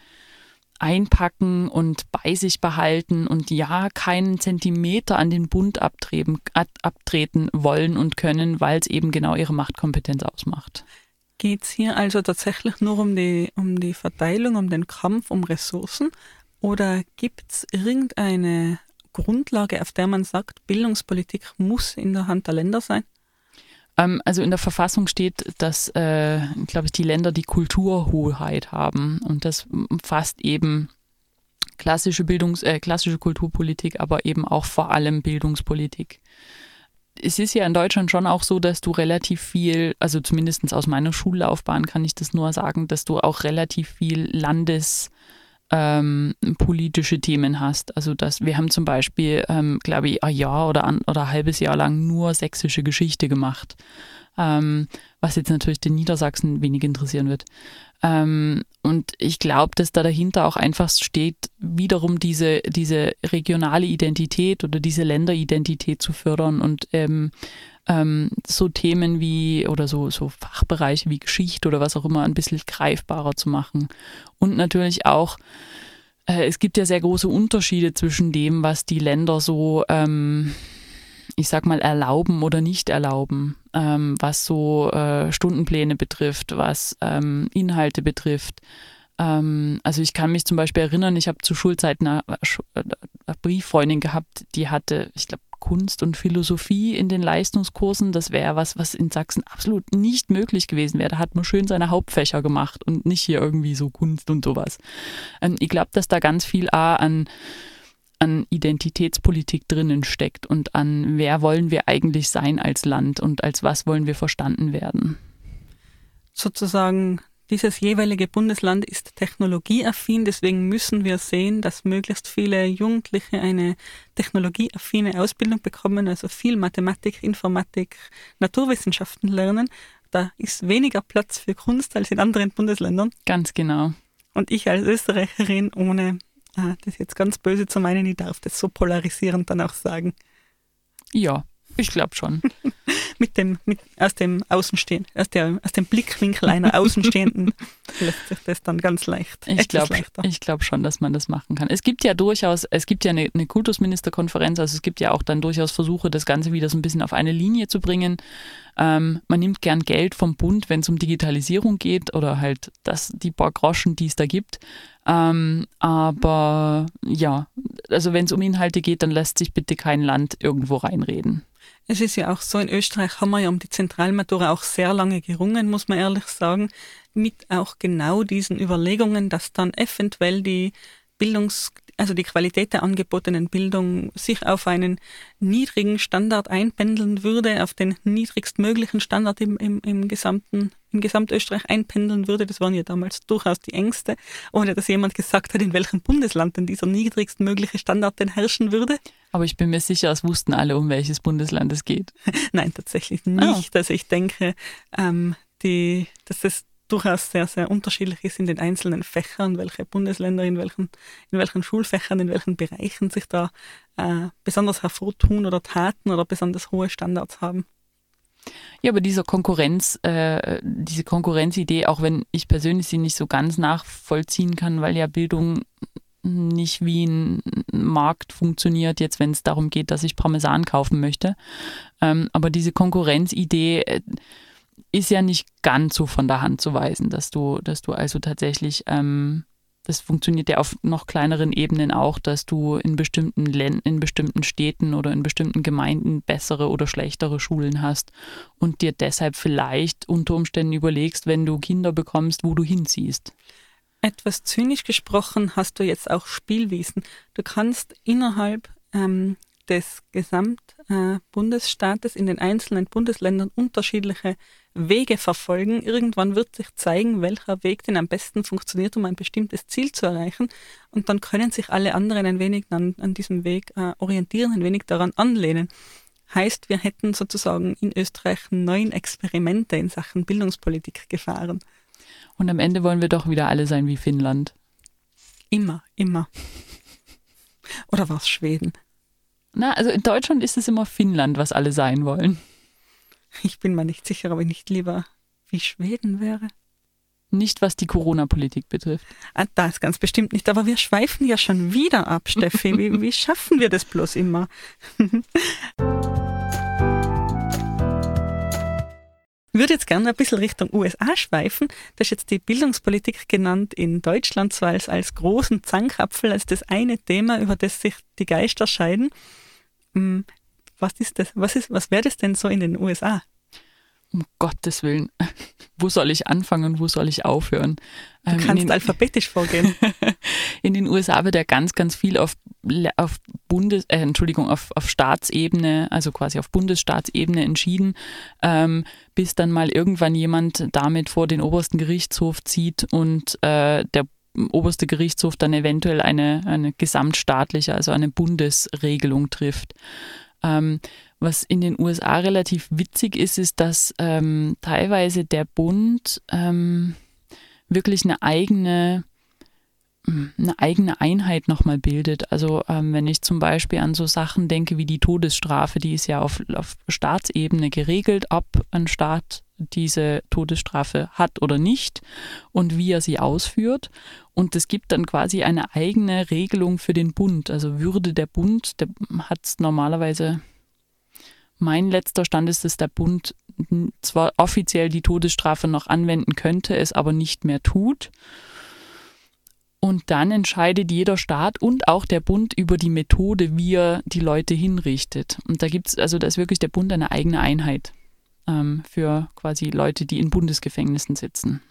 Speaker 1: einpacken und bei sich behalten und ja, keinen Zentimeter an den Bund abtreten, abtreten wollen und können, weil es eben genau ihre Machtkompetenz ausmacht.
Speaker 2: Geht es hier also tatsächlich nur um die, um die Verteilung, um den Kampf um Ressourcen oder gibt es irgendeine Grundlage, auf der man sagt, Bildungspolitik muss in der Hand der Länder sein?
Speaker 1: Ähm, also in der Verfassung steht, dass, äh, glaube ich, die Länder die Kulturhoheit haben und das umfasst eben klassische Bildungs-, äh, klassische Kulturpolitik, aber eben auch vor allem Bildungspolitik. Es ist ja in Deutschland schon auch so, dass du relativ viel, also zumindest aus meiner Schullaufbahn kann ich das nur sagen, dass du auch relativ viel Landes- ähm, politische Themen hast. Also dass wir haben zum Beispiel, ähm, glaube ich, ein Jahr oder, an, oder ein halbes Jahr lang nur sächsische Geschichte gemacht, ähm, was jetzt natürlich den Niedersachsen wenig interessieren wird. Ähm, und ich glaube, dass da dahinter auch einfach steht, wiederum diese, diese regionale Identität oder diese Länderidentität zu fördern und ähm, so Themen wie oder so, so Fachbereiche wie Geschichte oder was auch immer ein bisschen greifbarer zu machen. Und natürlich auch, äh, es gibt ja sehr große Unterschiede zwischen dem, was die Länder so, ähm, ich sag mal, erlauben oder nicht erlauben, ähm, was so äh, Stundenpläne betrifft, was ähm, Inhalte betrifft ähm, also ich kann mich zum Beispiel erinnern, ich habe zu Schulzeiten eine, eine Brieffreundin gehabt, die hatte, ich glaube, Kunst und Philosophie in den Leistungskursen. Das wäre was, was in Sachsen absolut nicht möglich gewesen wäre. Da hat man schön seine Hauptfächer gemacht und nicht hier irgendwie so Kunst und sowas. Ähm, ich glaube, dass da ganz viel A an an Identitätspolitik drinnen steckt und an wer wollen wir eigentlich sein als Land und als was wollen wir verstanden werden.
Speaker 2: Sozusagen dieses jeweilige Bundesland ist technologieaffin, deswegen müssen wir sehen, dass möglichst viele Jugendliche eine technologieaffine Ausbildung bekommen, also viel Mathematik, Informatik, Naturwissenschaften lernen. Da ist weniger Platz für Kunst als in anderen Bundesländern.
Speaker 1: Ganz genau.
Speaker 2: Und ich als Österreicherin, ohne ah, das jetzt ganz böse zu meinen, ich darf das so polarisierend dann auch sagen.
Speaker 1: Ja, ich glaube schon.
Speaker 2: mit dem, mit, aus dem Außenstehen, aus, der, aus dem Blickwinkel einer Außenstehenden lässt sich das dann ganz leicht.
Speaker 1: Ich glaube glaub schon, dass man das machen kann. Es gibt ja durchaus, es gibt ja eine, eine Kultusministerkonferenz, also es gibt ja auch dann durchaus Versuche, das Ganze wieder so ein bisschen auf eine Linie zu bringen. Ähm, man nimmt gern Geld vom Bund, wenn es um Digitalisierung geht oder halt das, die paar Groschen, die es da gibt. Ähm, aber ja, also wenn es um Inhalte geht, dann lässt sich bitte kein Land irgendwo reinreden.
Speaker 2: Es ist ja auch so, in Österreich haben wir ja um die Zentralmatura auch sehr lange gerungen, muss man ehrlich sagen, mit auch genau diesen Überlegungen, dass dann eventuell die Bildungs, also die Qualität der angebotenen Bildung sich auf einen niedrigen Standard einpendeln würde, auf den niedrigstmöglichen Standard im, im, im gesamten in Gesamtösterreich einpendeln würde. Das waren ja damals durchaus die Ängste, ohne dass jemand gesagt hat, in welchem Bundesland denn dieser niedrigstmögliche Standard denn herrschen würde.
Speaker 1: Aber ich bin mir sicher, es wussten alle, um welches Bundesland es geht.
Speaker 2: Nein, tatsächlich nicht. Oh. Also ich denke, ähm, die, dass es durchaus sehr, sehr unterschiedlich ist in den einzelnen Fächern, welche Bundesländer in welchen, in welchen Schulfächern, in welchen Bereichen sich da äh, besonders hervortun oder taten oder besonders hohe Standards haben.
Speaker 1: Ja, aber dieser Konkurrenz, äh, diese Konkurrenzidee, auch wenn ich persönlich sie nicht so ganz nachvollziehen kann, weil ja Bildung nicht wie ein Markt funktioniert, jetzt wenn es darum geht, dass ich Parmesan kaufen möchte. Ähm, aber diese Konkurrenzidee äh, ist ja nicht ganz so von der Hand zu weisen, dass du, dass du also tatsächlich, ähm, das funktioniert ja auf noch kleineren Ebenen auch, dass du in bestimmten Ländern, in bestimmten Städten oder in bestimmten Gemeinden bessere oder schlechtere Schulen hast und dir deshalb vielleicht unter Umständen überlegst, wenn du Kinder bekommst, wo du hinziehst.
Speaker 2: Etwas zynisch gesprochen hast du jetzt auch Spielwiesen. Du kannst innerhalb ähm, des Gesamtbundesstaates in den einzelnen Bundesländern unterschiedliche Wege verfolgen. Irgendwann wird sich zeigen, welcher Weg denn am besten funktioniert, um ein bestimmtes Ziel zu erreichen. Und dann können sich alle anderen ein wenig an, an diesem Weg äh, orientieren, ein wenig daran anlehnen. Heißt, wir hätten sozusagen in Österreich neun Experimente in Sachen Bildungspolitik gefahren.
Speaker 1: Und am Ende wollen wir doch wieder alle sein wie Finnland.
Speaker 2: Immer, immer. Oder war es Schweden?
Speaker 1: Na, also in Deutschland ist es immer Finnland, was alle sein wollen.
Speaker 2: Ich bin mir nicht sicher, ob ich nicht lieber wie Schweden wäre.
Speaker 1: Nicht, was die Corona-Politik betrifft.
Speaker 2: Ah, das ganz bestimmt nicht. Aber wir schweifen ja schon wieder ab, Steffi. Wie, wie schaffen wir das bloß immer? würde jetzt gerne ein bisschen Richtung USA schweifen. Das ist jetzt die Bildungspolitik genannt in Deutschland, zwar als, als großen Zankapfel, als das eine Thema, über das sich die Geister scheiden. Hm, was ist das? Was, ist, was wäre das denn so in den USA?
Speaker 1: Um Gottes Willen, wo soll ich anfangen und wo soll ich aufhören?
Speaker 2: Du ähm, kannst den, alphabetisch vorgehen.
Speaker 1: in den USA wird ja ganz, ganz viel auf, auf Bundes, äh, Entschuldigung, auf, auf Staatsebene, also quasi auf Bundesstaatsebene entschieden, ähm, bis dann mal irgendwann jemand damit vor den obersten Gerichtshof zieht und äh, der oberste Gerichtshof dann eventuell eine, eine gesamtstaatliche, also eine Bundesregelung trifft. Ähm, was in den USA relativ witzig ist, ist, dass ähm, teilweise der Bund ähm, wirklich eine eigene eine eigene Einheit nochmal bildet. Also ähm, wenn ich zum Beispiel an so Sachen denke wie die Todesstrafe, die ist ja auf, auf Staatsebene geregelt, ob ein Staat diese Todesstrafe hat oder nicht und wie er sie ausführt. Und es gibt dann quasi eine eigene Regelung für den Bund. Also würde der Bund, der hat es normalerweise mein letzter Stand ist, dass der Bund zwar offiziell die Todesstrafe noch anwenden könnte, es aber nicht mehr tut. Und dann entscheidet jeder Staat und auch der Bund über die Methode, wie er die Leute hinrichtet. Und da gibt es, also da ist wirklich der Bund eine eigene Einheit ähm, für quasi Leute, die in Bundesgefängnissen sitzen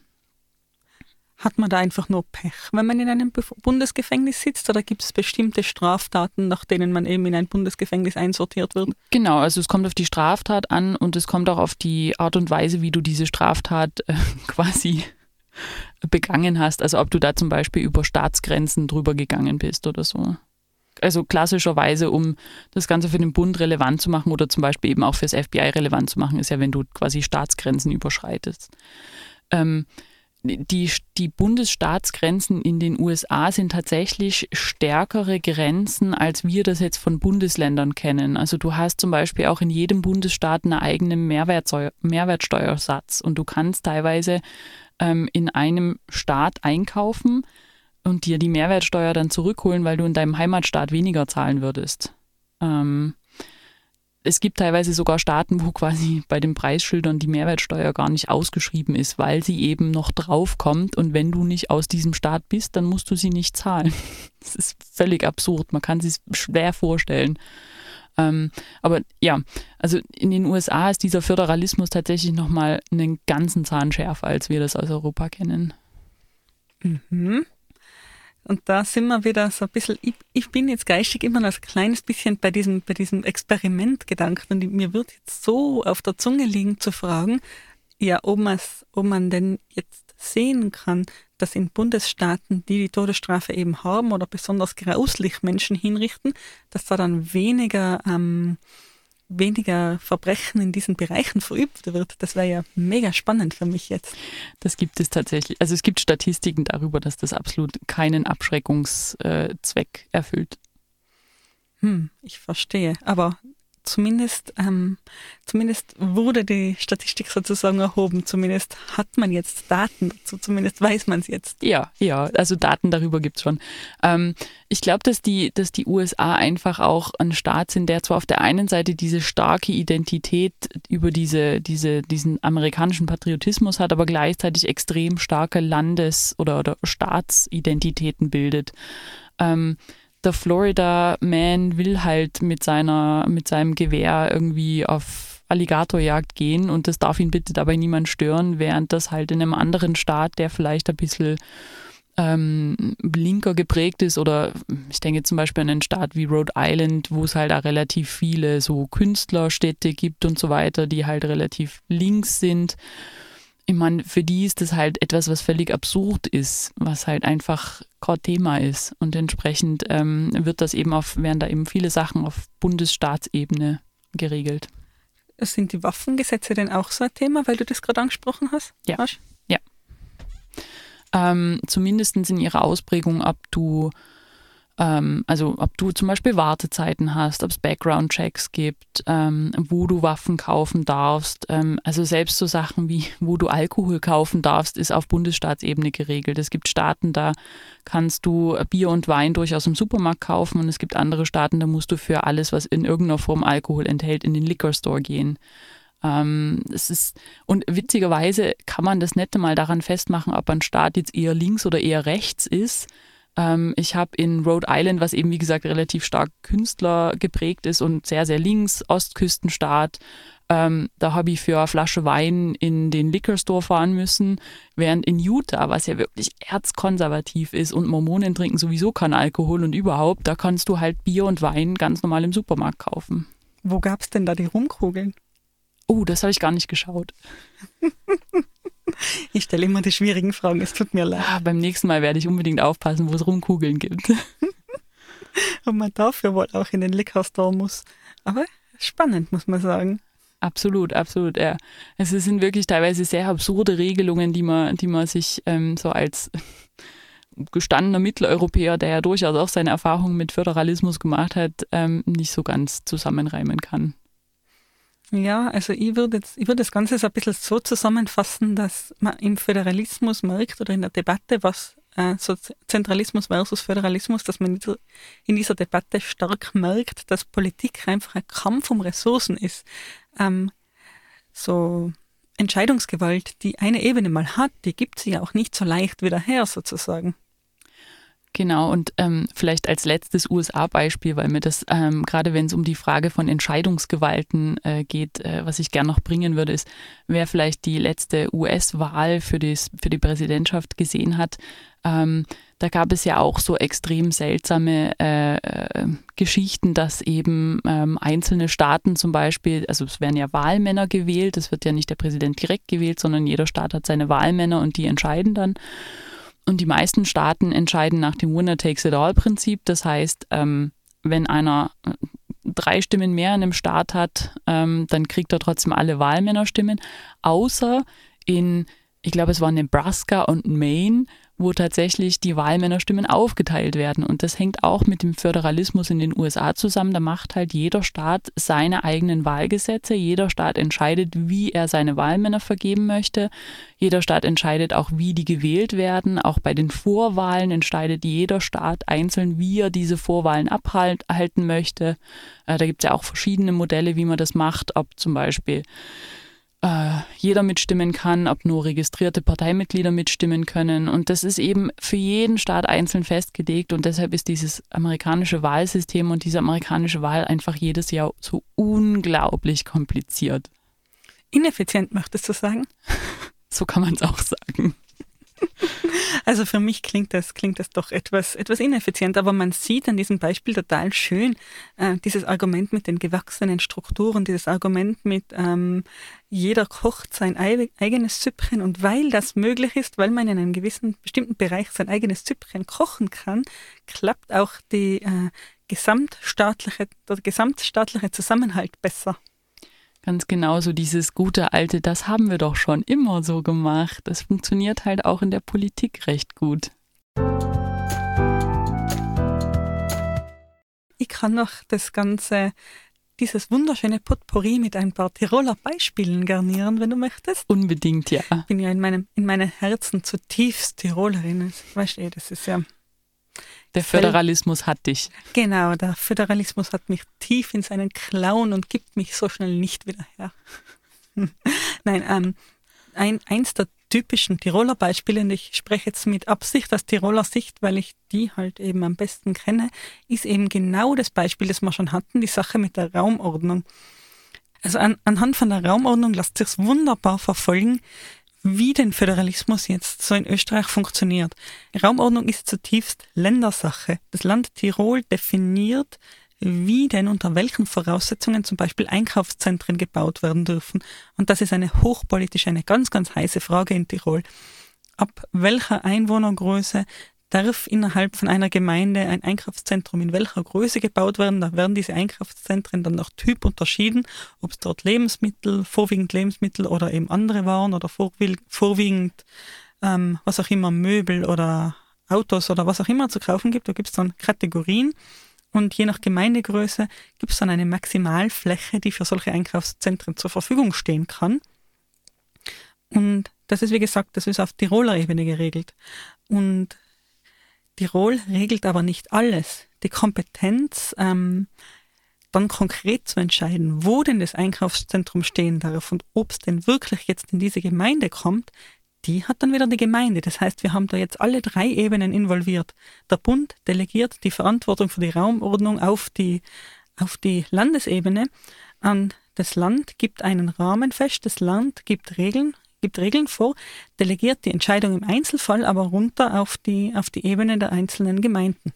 Speaker 2: hat man da einfach nur Pech, wenn man in einem Bundesgefängnis sitzt oder gibt es bestimmte Straftaten, nach denen man eben in ein Bundesgefängnis einsortiert wird?
Speaker 1: Genau, also es kommt auf die Straftat an und es kommt auch auf die Art und Weise, wie du diese Straftat äh, quasi begangen hast. Also ob du da zum Beispiel über Staatsgrenzen drüber gegangen bist oder so. Also klassischerweise, um das Ganze für den Bund relevant zu machen oder zum Beispiel eben auch fürs FBI relevant zu machen, ist ja, wenn du quasi Staatsgrenzen überschreitest. Ähm, die, die Bundesstaatsgrenzen in den USA sind tatsächlich stärkere Grenzen, als wir das jetzt von Bundesländern kennen. Also du hast zum Beispiel auch in jedem Bundesstaat einen eigenen Mehrwertsteuersatz und du kannst teilweise ähm, in einem Staat einkaufen und dir die Mehrwertsteuer dann zurückholen, weil du in deinem Heimatstaat weniger zahlen würdest. Ähm, es gibt teilweise sogar Staaten, wo quasi bei den Preisschildern die Mehrwertsteuer gar nicht ausgeschrieben ist, weil sie eben noch draufkommt und wenn du nicht aus diesem Staat bist, dann musst du sie nicht zahlen. Das ist völlig absurd, man kann sich schwer vorstellen. Ähm, aber ja, also in den USA ist dieser Föderalismus tatsächlich nochmal einen ganzen Zahn schärfer, als wir das aus Europa kennen.
Speaker 2: Mhm. Und da sind wir wieder so ein bisschen, ich, ich bin jetzt geistig immer noch ein kleines bisschen bei diesem, bei diesem Experimentgedanken und mir wird jetzt so auf der Zunge liegen zu fragen, ja, ob, ob man denn jetzt sehen kann, dass in Bundesstaaten, die die Todesstrafe eben haben oder besonders grauslich Menschen hinrichten, dass da dann weniger ähm, weniger Verbrechen in diesen Bereichen verübt wird. Das wäre ja mega spannend für mich jetzt.
Speaker 1: Das gibt es tatsächlich. Also es gibt Statistiken darüber, dass das absolut keinen Abschreckungszweck erfüllt.
Speaker 2: Hm, ich verstehe. Aber zumindest, ähm, zumindest wurde die Statistik sozusagen erhoben. Zumindest hat man jetzt Daten dazu, zumindest weiß man es jetzt.
Speaker 1: Ja, ja, also Daten darüber gibt es schon. Ähm, ich glaube, dass die, dass die USA einfach auch ein Staat sind, der zwar auf der einen Seite diese starke Identität über diese, diese, diesen amerikanischen Patriotismus hat, aber gleichzeitig extrem starke Landes- oder, oder Staatsidentitäten bildet. Ähm, der Florida Man will halt mit seiner, mit seinem Gewehr irgendwie auf Alligatorjagd gehen und das darf ihn bitte dabei niemand stören, während das halt in einem anderen Staat, der vielleicht ein bisschen ähm, linker geprägt ist oder ich denke zum Beispiel an einen Staat wie Rhode Island, wo es halt auch relativ viele so Künstlerstädte gibt und so weiter, die halt relativ links sind. Ich meine, für die ist das halt etwas, was völlig absurd ist, was halt einfach kein Thema ist. Und entsprechend ähm, wird das eben auf, werden da eben viele Sachen auf Bundesstaatsebene geregelt.
Speaker 2: Sind die Waffengesetze denn auch so ein Thema, weil du das gerade angesprochen hast?
Speaker 1: Ja.
Speaker 2: Asch?
Speaker 1: Ja. Ähm, zumindest in ihrer Ausprägung, ob du, ähm, also ob du zum Beispiel Wartezeiten hast, ob es Background-Checks gibt, ähm, wo du Waffen kaufen darfst. Ähm, also selbst so Sachen wie, wo du Alkohol kaufen darfst, ist auf Bundesstaatsebene geregelt. Es gibt Staaten, da kannst du Bier und Wein durchaus im Supermarkt kaufen und es gibt andere Staaten, da musst du für alles, was in irgendeiner Form Alkohol enthält, in den Liquor Store gehen. Ähm, es ist, und witzigerweise kann man das nicht mal daran festmachen, ob ein Staat jetzt eher links oder eher rechts ist. Ähm, ich habe in Rhode Island, was eben wie gesagt relativ stark Künstler geprägt ist und sehr, sehr links, Ostküstenstaat, ähm, da habe ich für eine Flasche Wein in den Liquor Store fahren müssen, während in Utah, was ja wirklich erzkonservativ ist und Mormonen trinken sowieso keinen Alkohol und überhaupt, da kannst du halt Bier und Wein ganz normal im Supermarkt kaufen.
Speaker 2: Wo gab es denn da die Rumkugeln?
Speaker 1: Oh, das habe ich gar nicht geschaut.
Speaker 2: Ich stelle immer die schwierigen Fragen, es tut mir leid.
Speaker 1: Ah, beim nächsten Mal werde ich unbedingt aufpassen, wo es Rumkugeln gibt.
Speaker 2: Und man dafür wohl auch in den Liquor muss. Aber spannend, muss man sagen.
Speaker 1: Absolut, absolut, ja. Es sind wirklich teilweise sehr absurde Regelungen, die man, die man sich ähm, so als gestandener Mitteleuropäer, der ja durchaus auch seine Erfahrungen mit Föderalismus gemacht hat, ähm, nicht so ganz zusammenreimen kann.
Speaker 2: Ja, also ich würde jetzt, ich würde das Ganze so ein bisschen so zusammenfassen, dass man im Föderalismus merkt oder in der Debatte, was äh, so Zentralismus versus Föderalismus, dass man in dieser Debatte stark merkt, dass Politik einfach ein Kampf um Ressourcen ist. Ähm, so Entscheidungsgewalt, die eine Ebene mal hat, die gibt sie ja auch nicht so leicht wieder her, sozusagen.
Speaker 1: Genau, und ähm, vielleicht als letztes USA-Beispiel, weil mir das, ähm, gerade wenn es um die Frage von Entscheidungsgewalten äh, geht, äh, was ich gerne noch bringen würde, ist, wer vielleicht die letzte US-Wahl für, für die Präsidentschaft gesehen hat, ähm, da gab es ja auch so extrem seltsame äh, äh, Geschichten, dass eben ähm, einzelne Staaten zum Beispiel, also es werden ja Wahlmänner gewählt, es wird ja nicht der Präsident direkt gewählt, sondern jeder Staat hat seine Wahlmänner und die entscheiden dann. Und die meisten Staaten entscheiden nach dem Winner-Takes-it-all-Prinzip. Das heißt, ähm, wenn einer äh, drei Stimmen mehr in einem Staat hat, ähm, dann kriegt er trotzdem alle Wahlmännerstimmen. Außer in, ich glaube, es waren Nebraska und Maine, wo tatsächlich die Wahlmännerstimmen aufgeteilt werden. Und das hängt auch mit dem Föderalismus in den USA zusammen. Da macht halt jeder Staat seine eigenen Wahlgesetze. Jeder Staat entscheidet, wie er seine Wahlmänner vergeben möchte. Jeder Staat entscheidet auch, wie die gewählt werden. Auch bei den Vorwahlen entscheidet jeder Staat einzeln, wie er diese Vorwahlen abhalten möchte. Äh, da gibt es ja auch verschiedene Modelle, wie man das macht, ob zum Beispiel äh, jeder mitstimmen kann, ob nur registrierte Parteimitglieder mitstimmen können. Und das ist eben für jeden Staat einzeln festgelegt. Und deshalb ist dieses amerikanische Wahlsystem und diese amerikanische Wahl einfach jedes Jahr so unglaublich kompliziert.
Speaker 2: Ineffizient, möchtest du sagen?
Speaker 1: so kann man es auch sagen.
Speaker 2: Also für mich klingt das, klingt das doch etwas, etwas ineffizient, aber man sieht an diesem Beispiel total schön äh, dieses Argument mit den gewachsenen Strukturen, dieses Argument mit ähm, jeder kocht sein eigenes Süppchen und weil das möglich ist, weil man in einem gewissen bestimmten Bereich sein eigenes Süppchen kochen kann, klappt auch die äh, gesamtstaatliche, der gesamtstaatliche Zusammenhalt besser.
Speaker 1: Ganz genau so dieses gute alte, das haben wir doch schon immer so gemacht. Das funktioniert halt auch in der Politik recht gut.
Speaker 2: Ich kann noch das Ganze, dieses wunderschöne Potpourri mit ein paar Tiroler Beispielen garnieren, wenn du möchtest.
Speaker 1: Unbedingt, ja.
Speaker 2: Ich bin ja in meinem, in meinem Herzen zutiefst Tirolerin. Weißt du, das ist ja
Speaker 1: der Föderalismus hat dich.
Speaker 2: Genau, der Föderalismus hat mich tief in seinen Klauen und gibt mich so schnell nicht wieder her. Nein, ähm, ein, eins der typischen Tiroler Beispiele, und ich spreche jetzt mit Absicht aus Tiroler Sicht, weil ich die halt eben am besten kenne, ist eben genau das Beispiel, das wir schon hatten, die Sache mit der Raumordnung. Also an, anhand von der Raumordnung lässt sich wunderbar verfolgen, wie denn Föderalismus jetzt so in Österreich funktioniert. Raumordnung ist zutiefst Ländersache. Das Land Tirol definiert, wie denn unter welchen Voraussetzungen zum Beispiel Einkaufszentren gebaut werden dürfen. Und das ist eine hochpolitische, eine ganz, ganz heiße Frage in Tirol. Ab welcher Einwohnergröße darf innerhalb von einer Gemeinde ein Einkaufszentrum in welcher Größe gebaut werden. Da werden diese Einkaufszentren dann nach Typ unterschieden, ob es dort Lebensmittel, vorwiegend Lebensmittel oder eben andere Waren oder vorwiegend ähm, was auch immer, Möbel oder Autos oder was auch immer zu kaufen gibt. Da gibt es dann Kategorien. Und je nach Gemeindegröße gibt es dann eine Maximalfläche, die für solche Einkaufszentren zur Verfügung stehen kann. Und das ist, wie gesagt, das ist auf Tiroler Ebene geregelt. Und Tirol regelt aber nicht alles. Die Kompetenz, ähm, dann konkret zu entscheiden, wo denn das Einkaufszentrum stehen darf und ob es denn wirklich jetzt in diese Gemeinde kommt, die hat dann wieder die Gemeinde. Das heißt, wir haben da jetzt alle drei Ebenen involviert. Der Bund delegiert die Verantwortung für die Raumordnung auf die, auf die Landesebene an das Land gibt einen Rahmen fest, das Land gibt Regeln, gibt Regeln vor, delegiert die Entscheidung im Einzelfall aber runter auf die, auf die Ebene der einzelnen Gemeinden.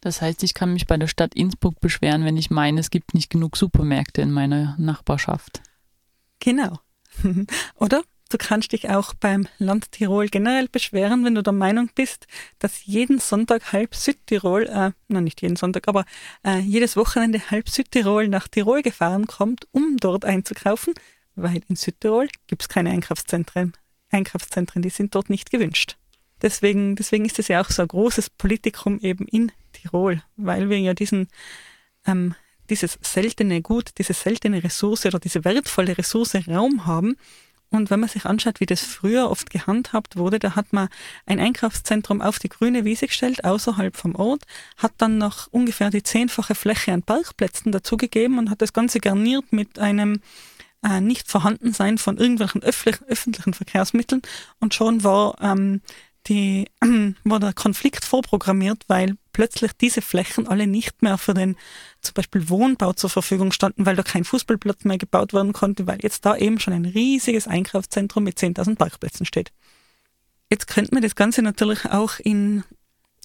Speaker 1: Das heißt, ich kann mich bei der Stadt Innsbruck beschweren, wenn ich meine, es gibt nicht genug Supermärkte in meiner Nachbarschaft.
Speaker 2: Genau. Oder du kannst dich auch beim Land Tirol generell beschweren, wenn du der Meinung bist, dass jeden Sonntag halb Südtirol, äh, nein, nicht jeden Sonntag, aber äh, jedes Wochenende halb Südtirol nach Tirol gefahren kommt, um dort einzukaufen, weil in Südtirol gibt es keine Einkaufszentren. Einkaufszentren, die sind dort nicht gewünscht. Deswegen, deswegen ist es ja auch so ein großes Politikum eben in Tirol, weil wir ja diesen, ähm, dieses seltene Gut, diese seltene Ressource oder diese wertvolle Ressource Raum haben. Und wenn man sich anschaut, wie das früher oft gehandhabt wurde, da hat man ein Einkaufszentrum auf die grüne Wiese gestellt, außerhalb vom Ort, hat dann noch ungefähr die zehnfache Fläche an Parkplätzen dazugegeben und hat das Ganze garniert mit einem äh, nicht Vorhandensein von irgendwelchen öffentlichen, öffentlichen Verkehrsmitteln und schon war ähm, die, äh, war der Konflikt vorprogrammiert, weil plötzlich diese Flächen alle nicht mehr für den zum Beispiel Wohnbau zur Verfügung standen, weil da kein Fußballplatz mehr gebaut werden konnte, weil jetzt da eben schon ein riesiges Einkaufszentrum mit 10.000 Parkplätzen steht. Jetzt könnte man das Ganze natürlich auch in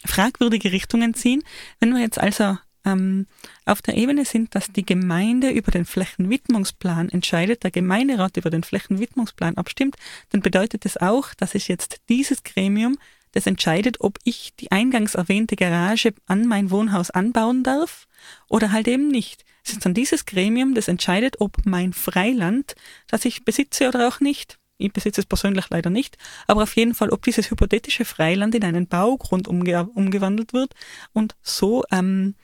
Speaker 2: fragwürdige Richtungen ziehen. Wenn wir jetzt also ähm, auf der Ebene sind, dass die Gemeinde über den Flächenwidmungsplan entscheidet, der Gemeinderat über den Flächenwidmungsplan abstimmt, dann bedeutet das auch, dass es jetzt dieses Gremium, das entscheidet, ob ich die eingangs erwähnte Garage an mein Wohnhaus anbauen darf oder halt eben nicht. Es ist dann dieses Gremium, das entscheidet, ob mein Freiland, das ich besitze oder auch nicht, ich besitze es persönlich leider nicht, aber auf jeden Fall, ob dieses hypothetische Freiland in einen Baugrund umge umgewandelt wird und so ähm,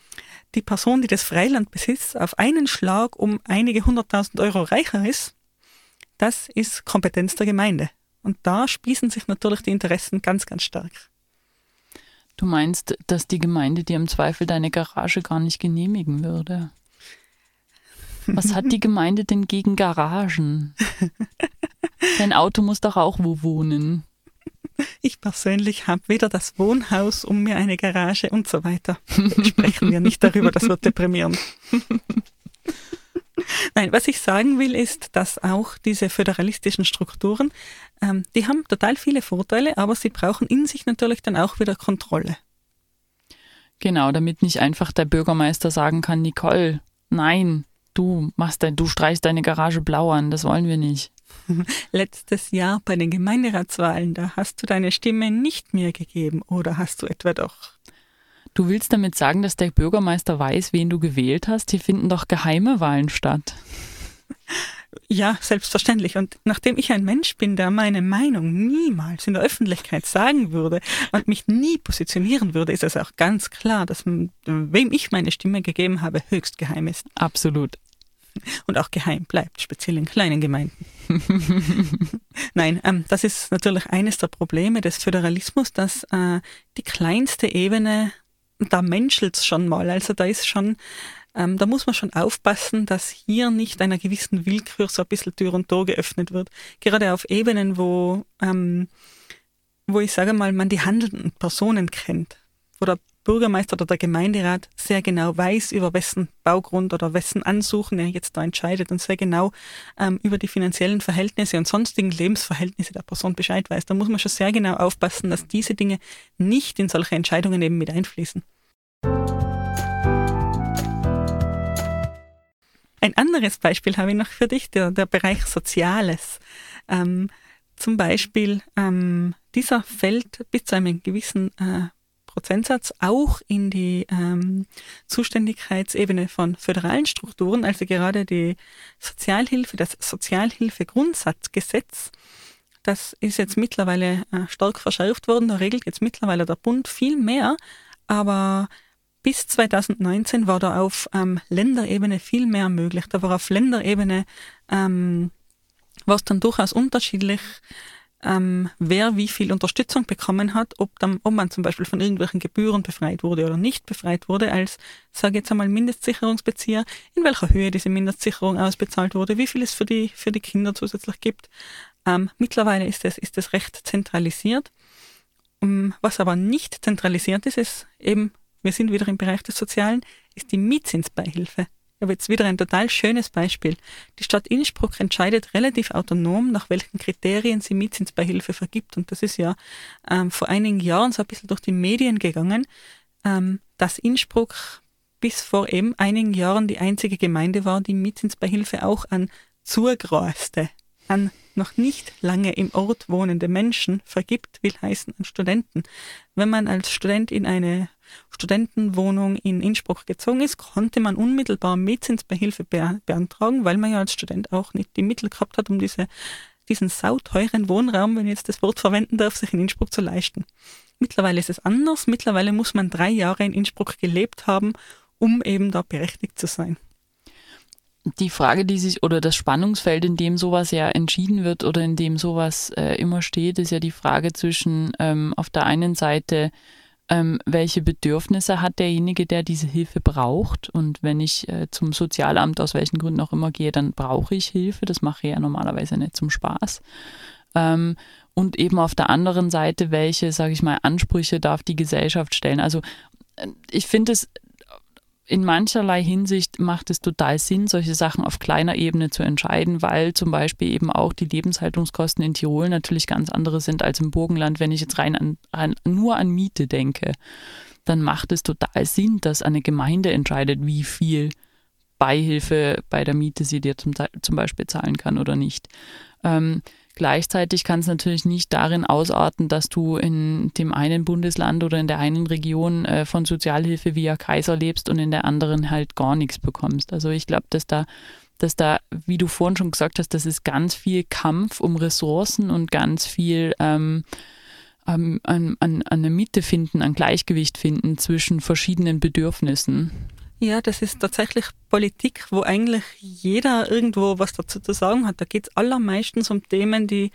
Speaker 2: die Person, die das Freiland besitzt, auf einen Schlag um einige hunderttausend Euro reicher ist, das ist Kompetenz der Gemeinde. Und da spießen sich natürlich die Interessen ganz, ganz stark.
Speaker 1: Du meinst, dass die Gemeinde dir im Zweifel deine Garage gar nicht genehmigen würde? Was hat die Gemeinde denn gegen Garagen? Dein Auto muss doch auch wo wohnen.
Speaker 2: Ich persönlich habe weder das Wohnhaus um mir eine Garage und so weiter. Sprechen wir nicht darüber, das wird deprimierend. Nein, was ich sagen will, ist, dass auch diese föderalistischen Strukturen, ähm, die haben total viele Vorteile, aber sie brauchen in sich natürlich dann auch wieder Kontrolle.
Speaker 1: Genau, damit nicht einfach der Bürgermeister sagen kann, Nicole, nein, du machst dein, du streichst deine Garage blau an, das wollen wir nicht.
Speaker 2: Letztes Jahr bei den Gemeinderatswahlen, da hast du deine Stimme nicht mehr gegeben oder hast du etwa doch?
Speaker 1: Du willst damit sagen, dass der Bürgermeister weiß, wen du gewählt hast? Hier finden doch geheime Wahlen statt.
Speaker 2: Ja, selbstverständlich. Und nachdem ich ein Mensch bin, der meine Meinung niemals in der Öffentlichkeit sagen würde und mich nie positionieren würde, ist es auch ganz klar, dass wem ich meine Stimme gegeben habe, höchst geheim ist.
Speaker 1: Absolut
Speaker 2: und auch geheim bleibt, speziell in kleinen Gemeinden. Nein, ähm, das ist natürlich eines der Probleme des Föderalismus, dass äh, die kleinste Ebene, da menschelt es schon mal. Also da ist schon, ähm, da muss man schon aufpassen, dass hier nicht einer gewissen Willkür so ein bisschen Tür und Tor geöffnet wird. Gerade auf Ebenen, wo, ähm, wo ich sage mal, man die handelnden Personen kennt, wo der Bürgermeister oder der Gemeinderat sehr genau weiß, über wessen Baugrund oder wessen Ansuchen er jetzt da entscheidet und sehr genau ähm, über die finanziellen Verhältnisse und sonstigen Lebensverhältnisse der Person Bescheid weiß. Da muss man schon sehr genau aufpassen, dass diese Dinge nicht in solche Entscheidungen eben mit einfließen. Ein anderes Beispiel habe ich noch für dich, der, der Bereich Soziales. Ähm, zum Beispiel, ähm, dieser fällt bis zu einem gewissen äh, Prozentsatz auch in die ähm, Zuständigkeitsebene von föderalen Strukturen, also gerade die Sozialhilfe, das Sozialhilfegrundsatzgesetz. Das ist jetzt mittlerweile äh, stark verschärft worden, da regelt jetzt mittlerweile der Bund viel mehr, aber bis 2019 war da auf ähm, Länderebene viel mehr möglich. Da war auf Länderebene ähm, war es dann durchaus unterschiedlich, ähm, wer wie viel Unterstützung bekommen hat, ob, dann, ob man zum Beispiel von irgendwelchen Gebühren befreit wurde oder nicht befreit wurde, als, sage jetzt einmal, Mindestsicherungsbezieher, in welcher Höhe diese Mindestsicherung ausbezahlt wurde, wie viel es für die, für die Kinder zusätzlich gibt. Ähm, mittlerweile ist es, ist es recht zentralisiert. Um, ähm, was aber nicht zentralisiert ist, ist eben, wir sind wieder im Bereich des Sozialen, ist die Mietzinsbeihilfe habe jetzt wieder ein total schönes Beispiel. Die Stadt Innsbruck entscheidet relativ autonom, nach welchen Kriterien sie Mietzinsbeihilfe vergibt. Und das ist ja ähm, vor einigen Jahren so ein bisschen durch die Medien gegangen, ähm, dass Innsbruck bis vor eben einigen Jahren die einzige Gemeinde war, die Mietzinsbeihilfe auch an Zurgrößte, an noch nicht lange im Ort wohnende Menschen vergibt, will heißen an Studenten. Wenn man als Student in eine Studentenwohnung in Innsbruck gezogen ist, konnte man unmittelbar Mietzinsbeihilfe beantragen, weil man ja als Student auch nicht die Mittel gehabt hat, um diese, diesen sauteuren Wohnraum, wenn ich jetzt das Wort verwenden darf, sich in Innsbruck zu leisten. Mittlerweile ist es anders. Mittlerweile muss man drei Jahre in Innsbruck gelebt haben, um eben da berechtigt zu sein
Speaker 1: die Frage, die sich oder das Spannungsfeld, in dem sowas ja entschieden wird oder in dem sowas äh, immer steht, ist ja die Frage zwischen ähm, auf der einen Seite, ähm, welche Bedürfnisse hat derjenige, der diese Hilfe braucht. Und wenn ich äh, zum Sozialamt aus welchen Gründen auch immer gehe, dann brauche ich Hilfe. Das mache ich ja normalerweise nicht zum Spaß. Ähm, und eben auf der anderen Seite, welche, sage ich mal, Ansprüche darf die Gesellschaft stellen. Also äh, ich finde es in mancherlei Hinsicht macht es total Sinn, solche Sachen auf kleiner Ebene zu entscheiden, weil zum Beispiel eben auch die Lebenshaltungskosten in Tirol natürlich ganz andere sind als im Burgenland. Wenn ich jetzt rein an, an, nur an Miete denke, dann macht es total Sinn, dass eine Gemeinde entscheidet, wie viel Beihilfe bei der Miete sie dir zum, zum Beispiel zahlen kann oder nicht. Ähm, Gleichzeitig kann es natürlich nicht darin ausarten, dass du in dem einen Bundesland oder in der einen Region äh, von Sozialhilfe via Kaiser lebst und in der anderen halt gar nichts bekommst. Also ich glaube, dass da, dass da, wie du vorhin schon gesagt hast, das ist ganz viel Kampf um Ressourcen und ganz viel ähm, an, an, an eine Mitte finden, an Gleichgewicht finden zwischen verschiedenen Bedürfnissen.
Speaker 2: Ja, das ist tatsächlich Politik, wo eigentlich jeder irgendwo was dazu zu sagen hat. Da geht es allermeistens um Themen, die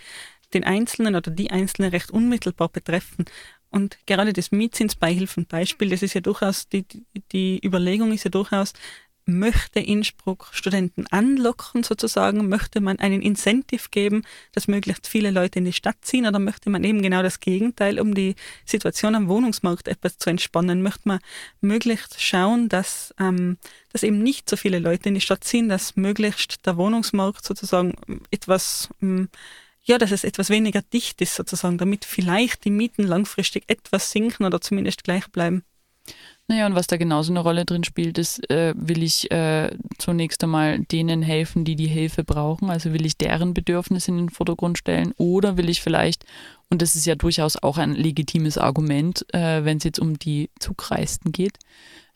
Speaker 2: den Einzelnen oder die Einzelne recht unmittelbar betreffen. Und gerade das Mietzinsbeihilfenbeispiel, das ist ja durchaus, die, die Überlegung ist ja durchaus, möchte Innsbruck Studenten anlocken sozusagen? Möchte man einen Incentive geben, dass möglichst viele Leute in die Stadt ziehen oder möchte man eben genau das Gegenteil, um die Situation am Wohnungsmarkt etwas zu entspannen? Möchte man möglichst schauen, dass, ähm, dass eben nicht so viele Leute in die Stadt ziehen, dass möglichst der Wohnungsmarkt sozusagen etwas ähm, ja, dass es etwas weniger dicht ist sozusagen, damit vielleicht die Mieten langfristig etwas sinken oder zumindest gleich bleiben.
Speaker 1: Naja, und was da genauso eine Rolle drin spielt, ist, äh, will ich äh, zunächst einmal denen helfen, die die Hilfe brauchen, also will ich deren Bedürfnisse in den Vordergrund stellen oder will ich vielleicht, und das ist ja durchaus auch ein legitimes Argument, äh, wenn es jetzt um die Zugreisten geht,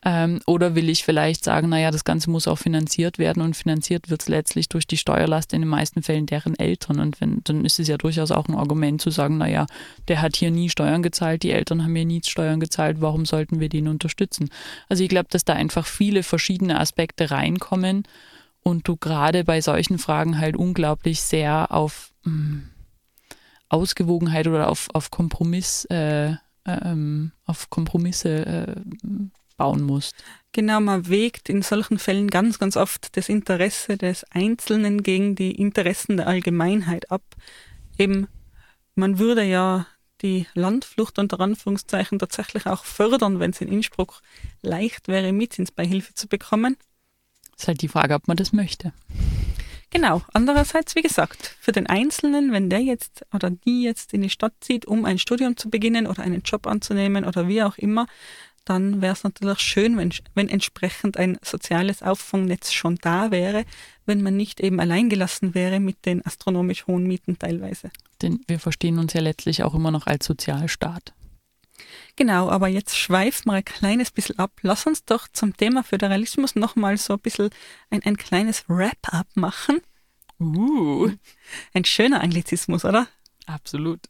Speaker 1: ähm, oder will ich vielleicht sagen, naja, das Ganze muss auch finanziert werden und finanziert wird es letztlich durch die Steuerlast in den meisten Fällen deren Eltern. Und wenn, dann ist es ja durchaus auch ein Argument zu sagen, naja, der hat hier nie Steuern gezahlt, die Eltern haben hier nie Steuern gezahlt, warum sollten wir den unterstützen? Also ich glaube, dass da einfach viele verschiedene Aspekte reinkommen und du gerade bei solchen Fragen halt unglaublich sehr auf mh, hm, Ausgewogenheit oder auf, auf Kompromiss, äh, ähm, auf Kompromisse äh, bauen musst.
Speaker 2: Genau, man wägt in solchen Fällen ganz, ganz oft das Interesse des Einzelnen gegen die Interessen der Allgemeinheit ab. Eben, man würde ja die Landflucht unter Anführungszeichen tatsächlich auch fördern, wenn es in Innsbruck leicht wäre, Mietzinsbeihilfe zu bekommen.
Speaker 1: Ist halt die Frage, ob man das möchte.
Speaker 2: Genau. Andererseits, wie gesagt, für den Einzelnen, wenn der jetzt oder die jetzt in die Stadt zieht, um ein Studium zu beginnen oder einen Job anzunehmen oder wie auch immer, dann wäre es natürlich schön, wenn, wenn entsprechend ein soziales Auffangnetz schon da wäre, wenn man nicht eben alleingelassen wäre mit den astronomisch hohen Mieten teilweise.
Speaker 1: Denn wir verstehen uns ja letztlich auch immer noch als Sozialstaat.
Speaker 2: Genau, aber jetzt schweifen wir ein kleines bisschen ab. Lass uns doch zum Thema Föderalismus nochmal so ein bisschen ein, ein kleines Wrap-up machen.
Speaker 1: Uh.
Speaker 2: Ein schöner Anglizismus, oder?
Speaker 1: Absolut.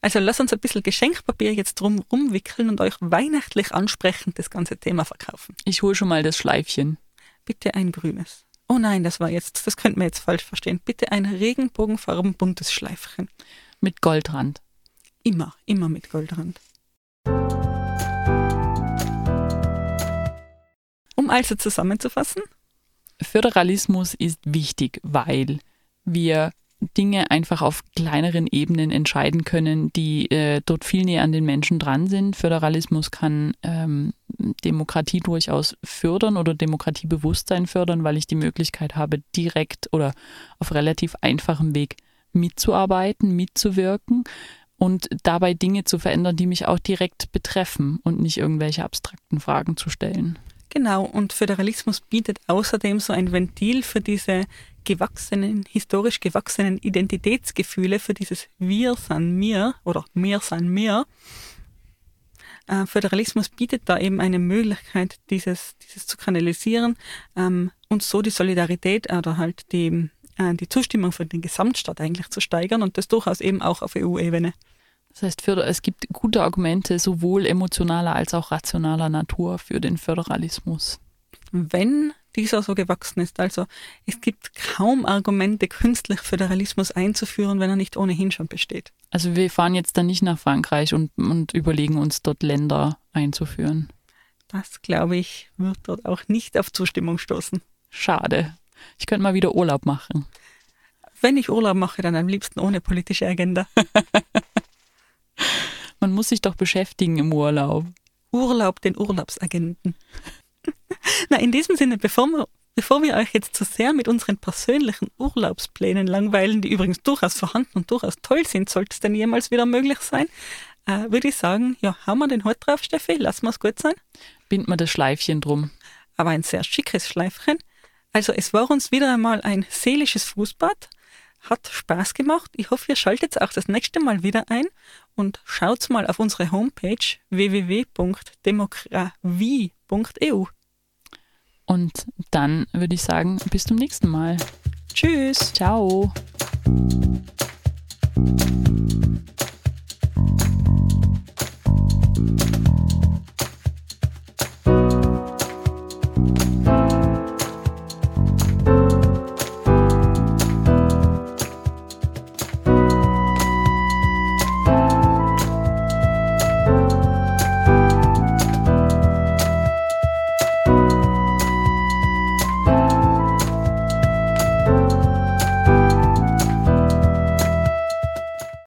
Speaker 2: Also lass uns ein bisschen Geschenkpapier jetzt drum rumwickeln und euch weihnachtlich ansprechend das ganze Thema verkaufen.
Speaker 1: Ich hole schon mal das Schleifchen.
Speaker 2: Bitte ein grünes. Oh nein, das war jetzt, das könnten wir jetzt falsch verstehen. Bitte ein regenbogenfarben buntes Schleifchen.
Speaker 1: Mit Goldrand.
Speaker 2: Immer, immer mit Goldrand. Um also zusammenzufassen,
Speaker 1: Föderalismus ist wichtig, weil wir Dinge einfach auf kleineren Ebenen entscheiden können, die äh, dort viel näher an den Menschen dran sind. Föderalismus kann ähm, Demokratie durchaus fördern oder Demokratiebewusstsein fördern, weil ich die Möglichkeit habe, direkt oder auf relativ einfachem Weg mitzuarbeiten, mitzuwirken und dabei Dinge zu verändern, die mich auch direkt betreffen und nicht irgendwelche abstrakten Fragen zu stellen.
Speaker 2: Genau, und Föderalismus bietet außerdem so ein Ventil für diese gewachsenen, historisch gewachsenen Identitätsgefühle, für dieses Wir san mir oder mir san mir. Äh, Föderalismus bietet da eben eine Möglichkeit, dieses, dieses zu kanalisieren ähm, und so die Solidarität oder halt die, äh, die Zustimmung für den Gesamtstaat eigentlich zu steigern und das durchaus eben auch auf EU-Ebene.
Speaker 1: Das heißt, es gibt gute Argumente sowohl emotionaler als auch rationaler Natur für den Föderalismus.
Speaker 2: Wenn dieser so gewachsen ist, also es gibt kaum Argumente, künstlich Föderalismus einzuführen, wenn er nicht ohnehin schon besteht.
Speaker 1: Also wir fahren jetzt dann nicht nach Frankreich und, und überlegen uns dort Länder einzuführen.
Speaker 2: Das, glaube ich, wird dort auch nicht auf Zustimmung stoßen.
Speaker 1: Schade. Ich könnte mal wieder Urlaub machen.
Speaker 2: Wenn ich Urlaub mache, dann am liebsten ohne politische Agenda.
Speaker 1: Man muss sich doch beschäftigen im Urlaub.
Speaker 2: Urlaub den Urlaubsagenten. Na, in diesem Sinne, bevor wir, bevor wir euch jetzt zu sehr mit unseren persönlichen Urlaubsplänen langweilen, die übrigens durchaus vorhanden und durchaus toll sind, sollte es denn jemals wieder möglich sein, äh, würde ich sagen, ja, hauen wir den Hut drauf, Steffi, lassen wir es gut sein.
Speaker 1: Bind mal das Schleifchen drum.
Speaker 2: Aber ein sehr schickes Schleifchen. Also es war uns wieder einmal ein seelisches Fußbad. Hat Spaß gemacht. Ich hoffe, ihr schaltet auch das nächste Mal wieder ein und schaut mal auf unsere Homepage www.demokratie.eu.
Speaker 1: Und dann würde ich sagen, bis zum nächsten Mal.
Speaker 2: Tschüss.
Speaker 1: Ciao.